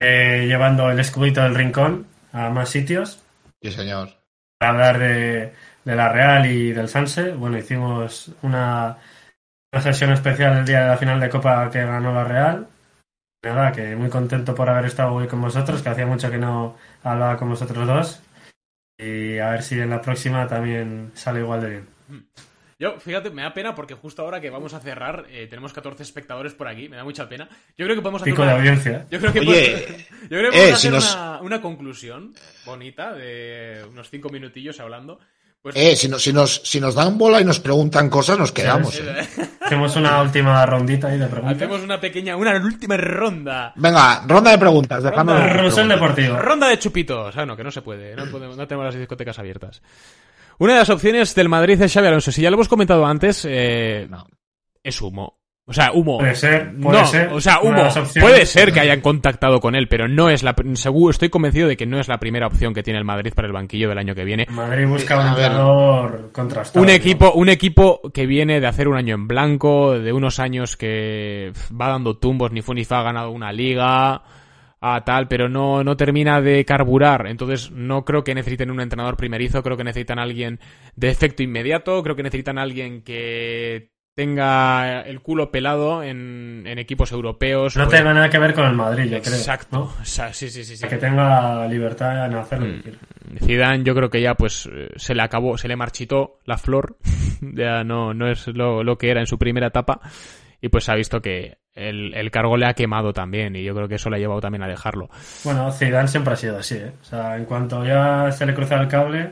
eh, llevando el escudito del rincón a más sitios Sí, señor. para hablar de, de la Real y del Sanse. Bueno, hicimos una, una sesión especial el día de la final de Copa que ganó la Real. Nada, que muy contento por haber estado hoy con vosotros, que hacía mucho que no hablaba con vosotros dos. Y a ver si en la próxima también sale igual de bien. Yo, fíjate, me da pena porque justo ahora que vamos a cerrar, eh, tenemos 14 espectadores por aquí, me da mucha pena. Yo creo que podemos hacer Pico de una- audiencia. Yo creo que, Oye, podemos- yo creo que eh, podemos si hacer nos- una, una conclusión bonita de unos 5 minutillos hablando. Pues, Eh, si, no- si, nos, si nos dan bola y nos preguntan cosas, nos quedamos. sí. eh. Hacemos una última rondita ahí de preguntas. Hacemos una pequeña, una última ronda. Venga, ronda de preguntas. Ronda- preguntas. Deportivo. Ronda de chupitos. Ah, no, que no se puede. No, podemos- no tenemos las discotecas abiertas. Una de las opciones del Madrid es Xavi Alonso. Si ya lo hemos comentado antes, eh, No. es humo. O sea, humo. Puede ser, puede no, ser. o sea, humo. Puede ser que hayan contactado con él, pero no es la. Seguro, estoy convencido de que no es la primera opción que tiene el Madrid para el banquillo del año que viene. Madrid busca un A ver. entrenador contrastado. Un equipo, un equipo que viene de hacer un año en blanco, de unos años que va dando tumbos, ni fu ni fa, ha ganado una liga, a tal, pero no, no termina de carburar. Entonces no creo que necesiten un entrenador primerizo, creo que necesitan alguien de efecto inmediato, creo que necesitan alguien que tenga el culo pelado en, en equipos europeos. No o tenga en- nada que ver con el Madrid, yo creo. Exacto. ¿no? O sea, sí, sí, sí. sí. Que tenga libertad en hacer lo que Mm. quiera. Zidane yo creo que ya pues eh, se le acabó, se le marchitó la flor, ya no, no es lo, lo que era en su primera etapa y pues ha visto que el, el cargo le ha quemado también y yo creo que eso le ha llevado también a dejarlo. Bueno, Zidane siempre ha sido así, ¿eh? O sea, en cuanto ya se le cruza el cable,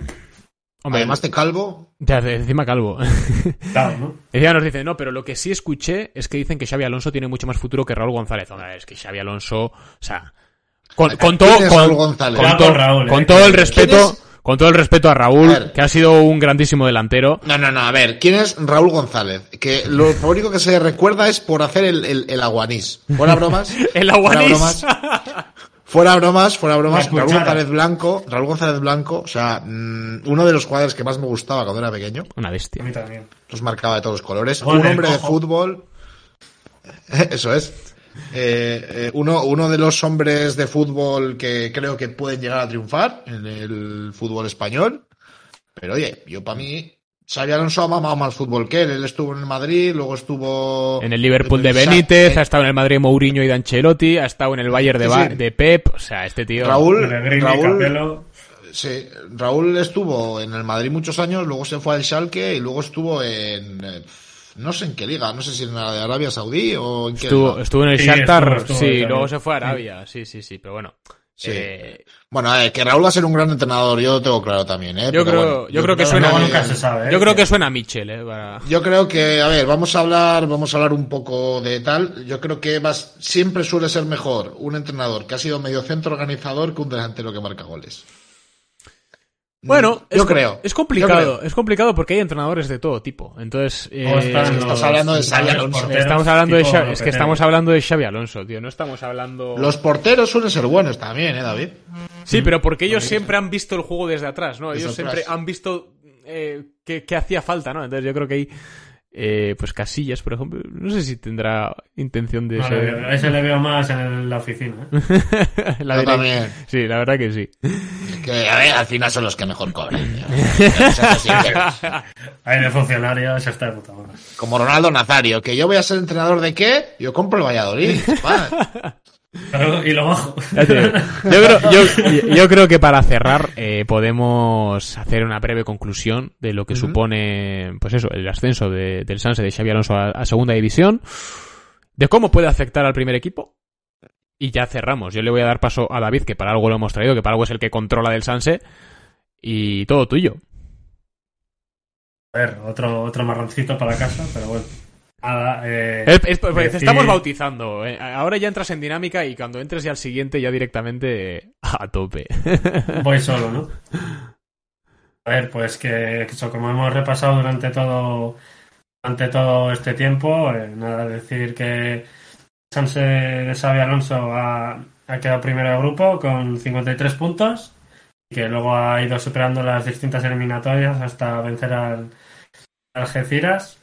Hombre, Además de calvo, ya de encima calvo. claro, ¿no? Encima nos dice, no, pero lo que sí escuché es que dicen que Xavi Alonso tiene mucho más futuro que Raúl González. Hombre, es que Xavi Alonso, o sea, con, con todo, ¿Quién es con, con con Raúl, con eh, todo el respeto, con todo el respeto a Raúl, A ver. que ha sido un grandísimo delantero. No, no, no, a ver, ¿quién es Raúl González? Que lo único que se recuerda es por hacer el, el, el aguanís. Fuera bromas. El aguanís. bromas. Fuera bromas, fuera bromas. Raúl. González Blanco, Raúl González Blanco, o sea, mm, uno de los jugadores que más me gustaba cuando era pequeño. Una A bestia. mí también. Los marcaba de todos los colores. Un hombre de cojo. fútbol. Eso es. Eh, eh, uno, uno de los hombres de fútbol que creo que pueden llegar a triunfar en el fútbol español. Pero oye, yo para mí, Xavi Alonso ha mamado más fútbol que él. Él estuvo en el Madrid, luego estuvo En el Liverpool de Benítez, ha estado en el Madrid de Mourinho y de Ancelotti, ha estado en el Bayern de, Sí, Ba- sí. de Pep. O sea, este tío. Raúl, Raúl, sí, Raúl estuvo en el Madrid muchos años, luego se fue al Schalke y luego estuvo en eh, no sé en qué liga, no sé si en la de Arabia Saudí o en qué Estuvo, liga. estuvo en el Sí, Shakhtar, estuvo, estuvo sí, luego se fue a Sí. Arabia, sí, sí, sí, pero bueno. Sí. eh, Bueno, eh, que Raúl va a ser un gran entrenador, yo lo tengo claro también, ¿eh? yo, Pero creo, bueno, yo creo que suena. luego que- nunca se sabe, ¿eh? Yo creo que suena a Michel, eh, para- Yo creo que, a ver, vamos a hablar, vamos a hablar un poco de tal. Yo creo que vas, siempre suele ser mejor un entrenador que ha sido medio centro organizador que un delantero que marca goles. Bueno, yo es, creo. Es Yo complicado, creo. es complicado porque hay entrenadores de todo tipo. Entonces, eh, los hablando de Xavi Alonso. porteros, estamos hablando de Xavi, es que estamos hablando de Xavi Alonso, tío. No estamos hablando. Los porteros suelen ser buenos también, ¿eh, David? Sí, pero porque ellos siempre han visto el juego desde atrás, ¿no? Ellos siempre han visto eh, que, que hacía falta, ¿no? Entonces yo creo que ahí, eh, pues Casillas, por ejemplo, no sé si tendrá intención de No, ser... veo- a ese le veo más en la oficina. ¿eh? La Yo también. Sí, la verdad que sí. Que, a ver, al final son los que mejor cobran. Ahí de funcionarios está de puta madre. Como Ronaldo Nazario, que yo voy a ser entrenador de qué? Yo compro el Valladolid. y lo bajo. Yo creo, yo, yo creo que para cerrar eh, podemos hacer una breve conclusión de lo que supone, pues eso, el ascenso de- del Sanse de Xavi Alonso a, a segunda división, de cómo puede afectar al primer equipo. Y ya cerramos. Yo le voy a dar paso a David, que para algo lo hemos traído, que para algo es el que controla del Sanse. Y todo tuyo. A ver, otro, otro marroncito para casa, pero bueno. Nada, eh, Es- es- pues, decir- estamos bautizando. eh. Ahora ya entras en dinámica y cuando entres ya al siguiente ya directamente eh, a tope. Voy solo, ¿no? A ver, pues que eso, como hemos repasado durante todo durante todo este tiempo, eh, nada, decir que Sanse de Xavi Alonso ha, ha quedado primero de grupo con 53 puntos y que luego ha ido superando las distintas eliminatorias hasta vencer al Algeciras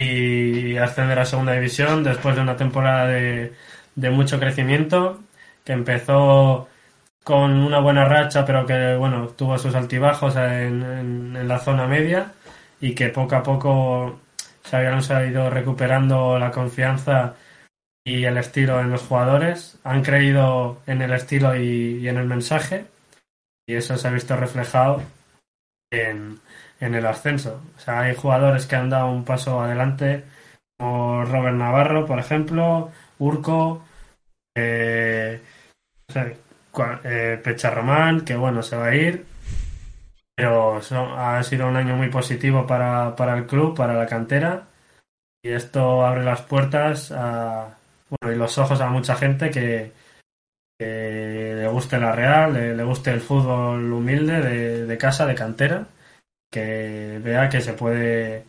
y ascender a segunda división después de una temporada de, de mucho crecimiento que empezó con una buena racha, pero que bueno, tuvo sus altibajos en, en- la zona media y que poco a poco Xabi Alonso ha ido recuperando la confianza y el estilo en los jugadores. Han creído en el estilo y en el mensaje y eso se ha visto reflejado en, en el ascenso. O sea, hay jugadores que han dado un paso adelante, como Robert Navarro, por ejemplo, Urco, eh, no eh, que bueno, se va a ir. Pero ha sido un año muy positivo para, para el club, para la cantera. Y esto abre las puertas a, bueno, y los ojos a mucha gente que, le guste la Real, le, guste el fútbol humilde de, de casa, de cantera, que vea que se puede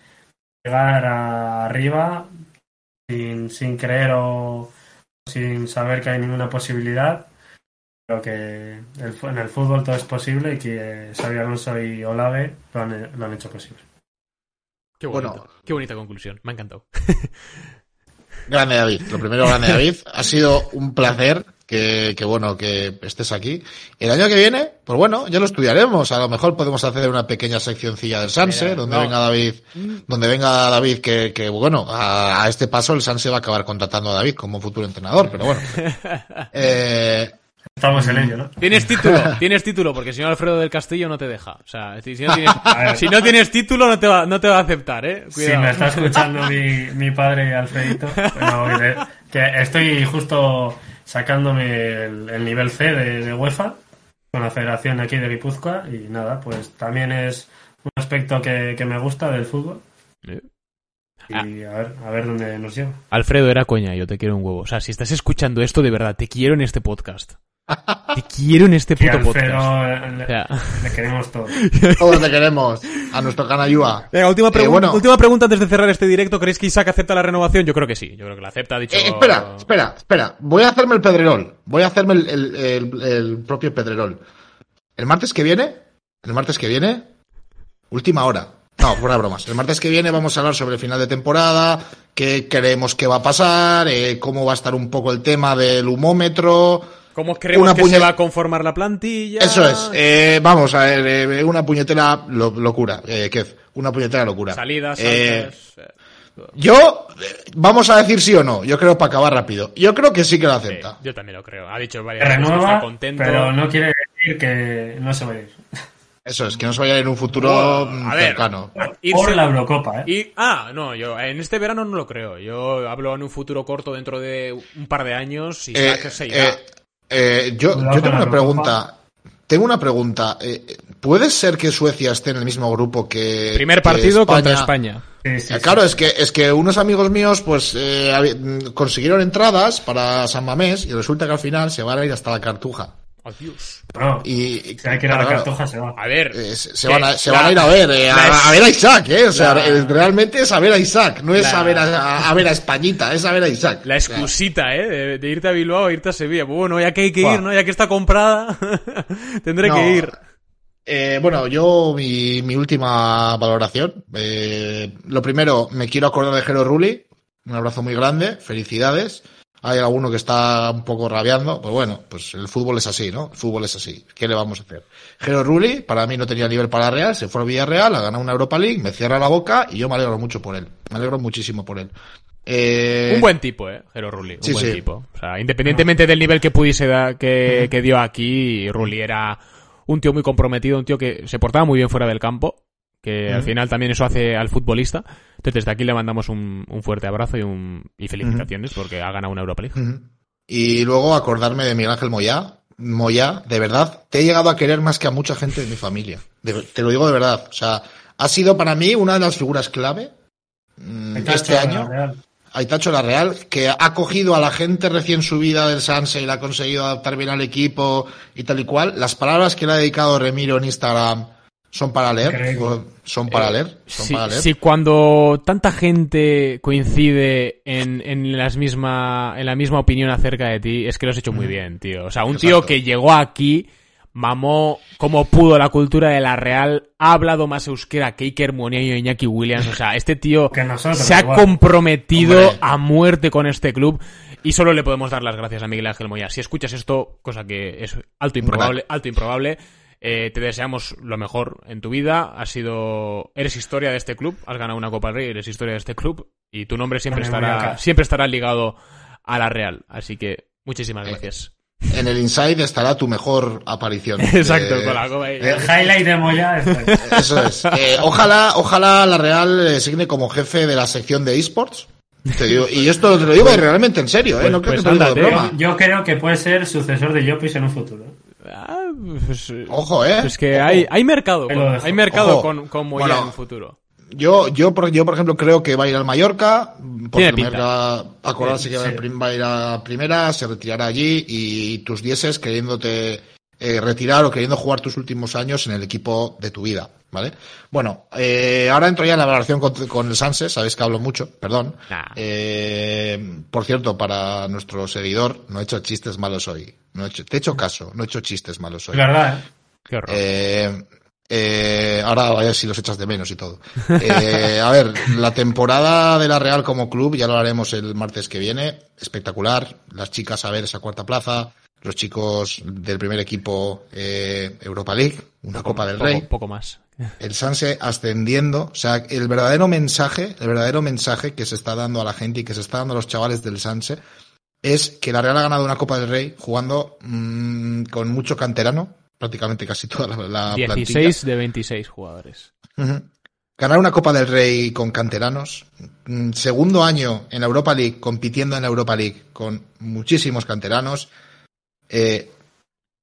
llegar a- arriba sin, sin creer o sin saber que hay ninguna posibilidad pero que el en el fútbol todo es posible y que Xabi Alonso y Olave lo han, lo han hecho posible. Qué bonito. Bueno. Qué bonita conclusión. Me ha encantado. Grande David. Lo primero, grande David. Ha sido un placer que, que bueno, que estés aquí. El año que viene, pues bueno, ya lo estudiaremos. A lo mejor podemos hacer una pequeña seccioncilla del Sanse, Mira, donde no. venga David, donde venga David, que, que bueno, a, a este paso el Sanse va a acabar contratando a David como futuro entrenador, pero bueno. Eh, Estamos en ello, ¿no? Tienes título, tienes título, porque si no Alfredo del Castillo no te deja. O sea, si si no tienes, si no tienes título no te va, no te va a aceptar, eh. Si Cuidado. me está escuchando mi, mi padre Alfredito, bueno, que estoy justo sacándome el, el nivel C de, de UEFA con la federación aquí de Guipúzcoa y nada, pues también es un aspecto que, que me gusta del fútbol Eh. y a ver, a ver dónde nos lleva. Alfredo era coña, yo te quiero un huevo. O sea, si estás escuchando esto de verdad, te quiero en este podcast. Te quiero en este puto podcast. le, O sea, le queremos todo. todos le queremos a nuestro canayúa. Venga, última, Eh, pregunta bueno. última pregunta antes de cerrar este directo. ¿Creéis que Isaac acepta la renovación? Yo creo que sí. Yo creo que la acepta. Ha dicho... Eh, espera, espera, espera. Voy a hacerme el pedrerol. Voy a hacerme el, el- el- el propio pedrerol. El martes que viene, el martes que viene, última hora. No, fuera de bromas. El martes que viene vamos a hablar sobre el final de temporada, qué creemos que va a pasar, eh, cómo va a estar un poco el tema del humómetro. ¿Cómo creemos Una que puñe- se va a conformar la plantilla? Eso es. eh, vamos a ver, eh, una puñetera lo- locura, eh, Kev. Una puñetera locura. Salidas, Eh, eh, yo, eh, vamos a decir sí o no. Yo creo para acabar rápido. Yo creo que sí que lo sí, acepta. yo también lo creo. Ha dicho varias veces que está contento. pero no quiere decir que no se va a ir. Eso es, que no se vaya en un futuro mm, a ver. cercano. Irse- Por la Eurocopa, ¿eh? Y, ah, no, yo en este verano no lo creo. Yo hablo en un futuro corto dentro de un par de años y Eh, se irá. eh, eh, yo, yo tengo una pregunta. Tengo una pregunta. Eh, ¿Puede ser que Suecia esté en el mismo grupo que. Primer que partido contra España. Sí, sí, Eh, sí. Claro, es que, es que unos amigos míos pues eh, consiguieron entradas para San Mamés y resulta que al final se van a ir hasta la Cartuja. Adiós. No, Y, si hay que ir a la claro, cartuja se va. A ver. eh, se, van a, se la- van a ir a ver, eh, a, ver a Isaac, ¿eh? O sea, la- eh, realmente es a ver a Isaac, no es La- a, ver a, ver a Españita, es a ver a Isaac. La excusita, ¿eh? De, de irte a Bilbao o irte a Sevilla. Bueno, ya que hay que ir, ¿no? Ya que está comprada, tendré No. que ir. Eh, bueno, yo mi, mi última valoración. eh, lo primero, me quiero acordar de Jero Rulli. Un abrazo muy grande, felicidades. Hay alguno que está un poco rabiando, pues bueno, pues el fútbol es así, ¿no? El fútbol es así. ¿Qué le vamos a hacer? Jero Rulli, para mí no tenía nivel para Real, se fue al Villarreal, ha ganado una Europa League, me cierra la boca y yo me alegro mucho por él. Me alegro muchísimo por él. Eh, Un buen tipo, ¿eh? Jero Rulli. Un Sí, buen sí. tipo. O sea, independientemente del nivel que pudiese dar, que, que dio aquí, Rulli era un tío muy comprometido, un tío que se portaba muy bien fuera del campo, que al final también eso hace al futbolista. Entonces desde aquí le mandamos un, un fuerte abrazo y, un, y felicitaciones porque ha ganado una Europa League. Y luego acordarme de Miguel Ángel Moyá. Moyá, de verdad, te he llegado a querer más que a mucha gente de mi familia. De- te lo digo de verdad. O sea, ha sido para mí una de las figuras clave mm, está este la año. Real. Aitacho La Real, que ha cogido a la gente recién subida del Sanse y la ha conseguido adaptar bien al equipo y tal y cual. Las palabras que le ha dedicado Remiro en Instagram son para leer. Son para leer. Son Si, para leer. si cuando tanta gente coincide en, en, las misma, en la misma opinión acerca de ti, es que lo has hecho muy bien, tío. O sea, un tío que llegó aquí, mamó como pudo la cultura de la Real, ha hablado más euskera que Iker Muniain y Iñaki Williams. O sea, este tío nosotros, se ha igual. comprometido Hombre. a muerte con este club. Y solo le podemos dar las gracias a Miguel Ángel Moya. Si escuchas esto, cosa que es alto improbable, alto improbable, eh, te deseamos lo mejor en tu vida. Has sido, eres historia de este club, has ganado una Copa del Rey, eres historia de este club y tu nombre siempre estará, siempre estará ligado a la Real. Así que muchísimas gracias. En el Inside estará tu mejor aparición. Exacto, Eh, con la copa ahí. El highlight de Moya es Eso es. Eh, ojalá, ojalá la Real signe como jefe de la sección de esports. Te digo- y esto te lo digo realmente en serio, ¿eh? Pues- no creo pues que te lo digo de broma. Yo creo que puede ser sucesor de Jopis en un futuro. Ah, pues, eh, Ojo, ¿eh? pues que Ojo. hay, hay mercado, con, hay mercado Ojo. con, con Moya Bueno. en un futuro. Yo, yo, por, yo, por ejemplo, creo que va a ir al Mallorca. Porque Tiene pinta. Mallorca, acordarse que va, Sí. va a ir a primera, se retirará allí y tus dieces queriéndote eh, retirar o queriendo jugar tus últimos años en el equipo de tu vida, ¿vale? Bueno, eh, ahora entro ya en la valoración con, con el Sanse, sabéis que hablo mucho, perdón. Nah. Eh, por cierto, para nuestro seguidor, no he hecho chistes malos hoy. No he hecho, te he hecho caso, no he hecho chistes malos hoy. Verdad, ¿eh? Qué horror. Eh, eh, ahora vaya si los echas de menos y todo. Eh, a ver, la temporada de la Real como club, ya lo haremos el martes que viene. Espectacular. Las chicas a ver esa cuarta plaza. Los chicos del primer equipo eh, Europa League, una Copa del poco, Rey. Poco más. El Sanse ascendiendo, o sea, el verdadero mensaje, el verdadero mensaje que se está dando a la gente y que se está dando a los chavales del Sanse es que la Real ha ganado una Copa del Rey jugando mmm, con mucho canterano, prácticamente casi toda la, la 16 plantilla. de 26 jugadores. Uh -huh. Ganar una Copa del Rey con canteranos, mm, segundo año en la Europa League, compitiendo en la Europa League con muchísimos canteranos. Eh,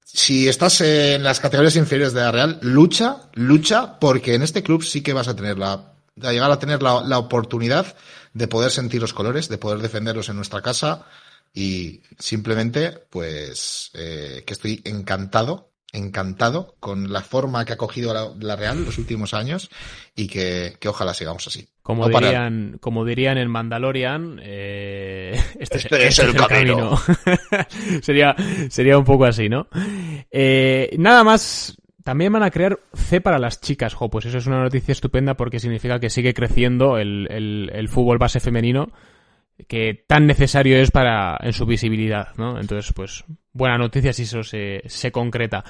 si estás en las categorías inferiores de la Real, lucha, lucha, porque en este club sí que vas a tener la, a llegar a tener la, la oportunidad de poder sentir los colores, de poder defenderlos en nuestra casa y simplemente, pues, eh, que estoy encantado, encantado con la forma que ha cogido la, la Real los últimos años y que, que, ojalá sigamos así. Como, No parar. dirían, como dirían en Mandalorian, eh, este, Este es, es el camino. sería, sería un poco así, ¿no? Eh, nada más. También van a crear C para las chicas, jo, pues eso es una noticia estupenda porque significa que sigue creciendo el, el, el fútbol base femenino que tan necesario es para en su visibilidad, ¿no? Entonces, pues, buena noticia si eso se, se concreta.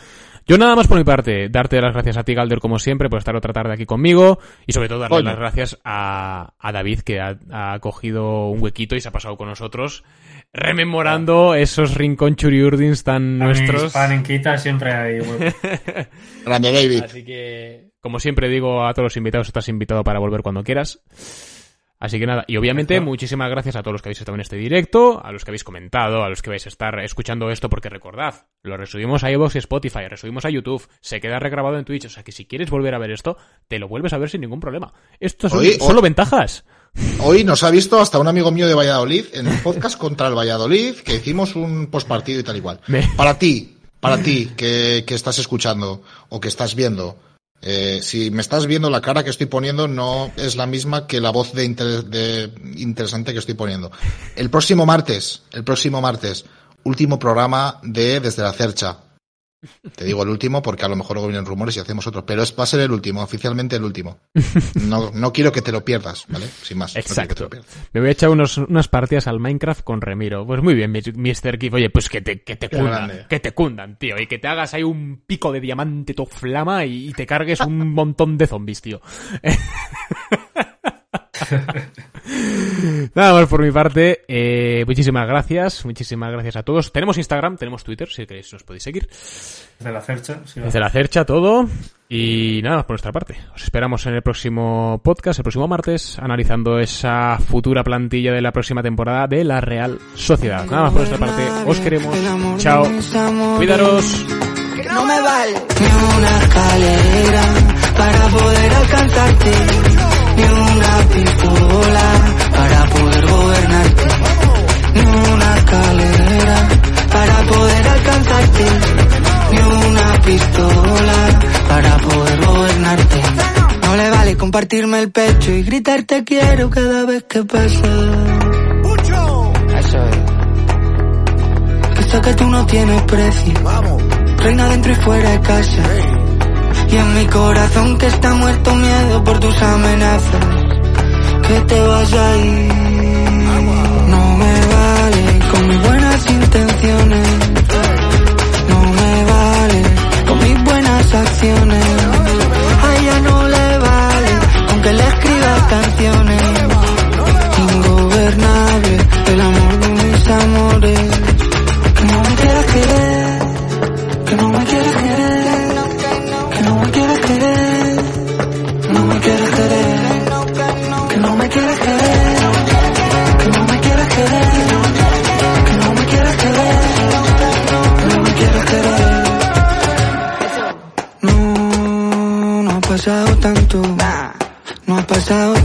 Yo nada más por mi parte, darte las gracias a ti, Galder, como siempre, por estar otra tarde aquí conmigo y sobre todo darle Oye. las gracias a, a David, que ha, ha, cogido un huequito y se ha pasado con nosotros, rememorando esos rincón churiurdins tan A nuestros. mis pan en quita siempre hay huevo. Grande David. Así que, como siempre digo a todos los invitados, estás invitado para volver cuando quieras. Así que nada, y obviamente Perfecto. muchísimas gracias a todos los que habéis estado en este directo, a los que habéis comentado, a los que vais a estar escuchando esto, porque recordad, lo resubimos a iVoox y Spotify, resubimos a YouTube, se queda regrabado en Twitch, o sea que si quieres volver a ver esto, te lo vuelves a ver sin ningún problema. Esto son solo ventajas. Hoy nos ha visto hasta un amigo mío de Valladolid en un podcast contra el Valladolid que hicimos un postpartido y tal igual. Me- Para ti, para ti que, que estás escuchando o que estás viendo, eh, si me estás viendo la cara que estoy poniendo no es la misma que la voz de, de interesante que estoy poniendo. El próximo martes, el próximo martes, último programa de Desde la Cercha. Te digo el último porque a lo mejor luego vienen rumores y hacemos otro, pero es, va a ser el último, oficialmente el último. No, no quiero que te lo pierdas, ¿vale? Sin más. Exacto. Me voy a echar unos, unas partidas al Minecraft con Remiro. Pues muy bien, Mr. Kif. Oye, pues que te, que te Qué cundan, grande. que te cundan, tío. Y que te hagas ahí un pico de diamante to flama y, y te cargues un montón de zombies, tío. Nada más por mi parte. Eh, muchísimas gracias. Muchísimas gracias a todos. Tenemos Instagram, tenemos Twitter, si queréis nos podéis seguir. De la cercha. sí, Desde la cercha todo. Y nada más por nuestra parte. Os esperamos en el próximo podcast, el próximo martes, analizando esa futura plantilla de la próxima temporada de la Real Sociedad. Nada más por nuestra parte. Os queremos. Chao. Cuidaros. no me vale ni una escalera para poder alcanzarte, ni una pistola para poder gobernarte, ni una escalera para poder alcanzarte, ni una pistola para poder gobernarte. No le vale compartirme el pecho y gritar te quiero cada vez que pasa. Eso es. Que sé que tú no tienes precio. Reina dentro y fuera de casa. Y en mi corazón que está muerto miedo por tus amenazas. Que te vas a ir. No me vale con mis buenas intenciones. No me vale con mis buenas acciones. A ella no le vale aunque le escriba canciones. Ingobernable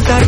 Poder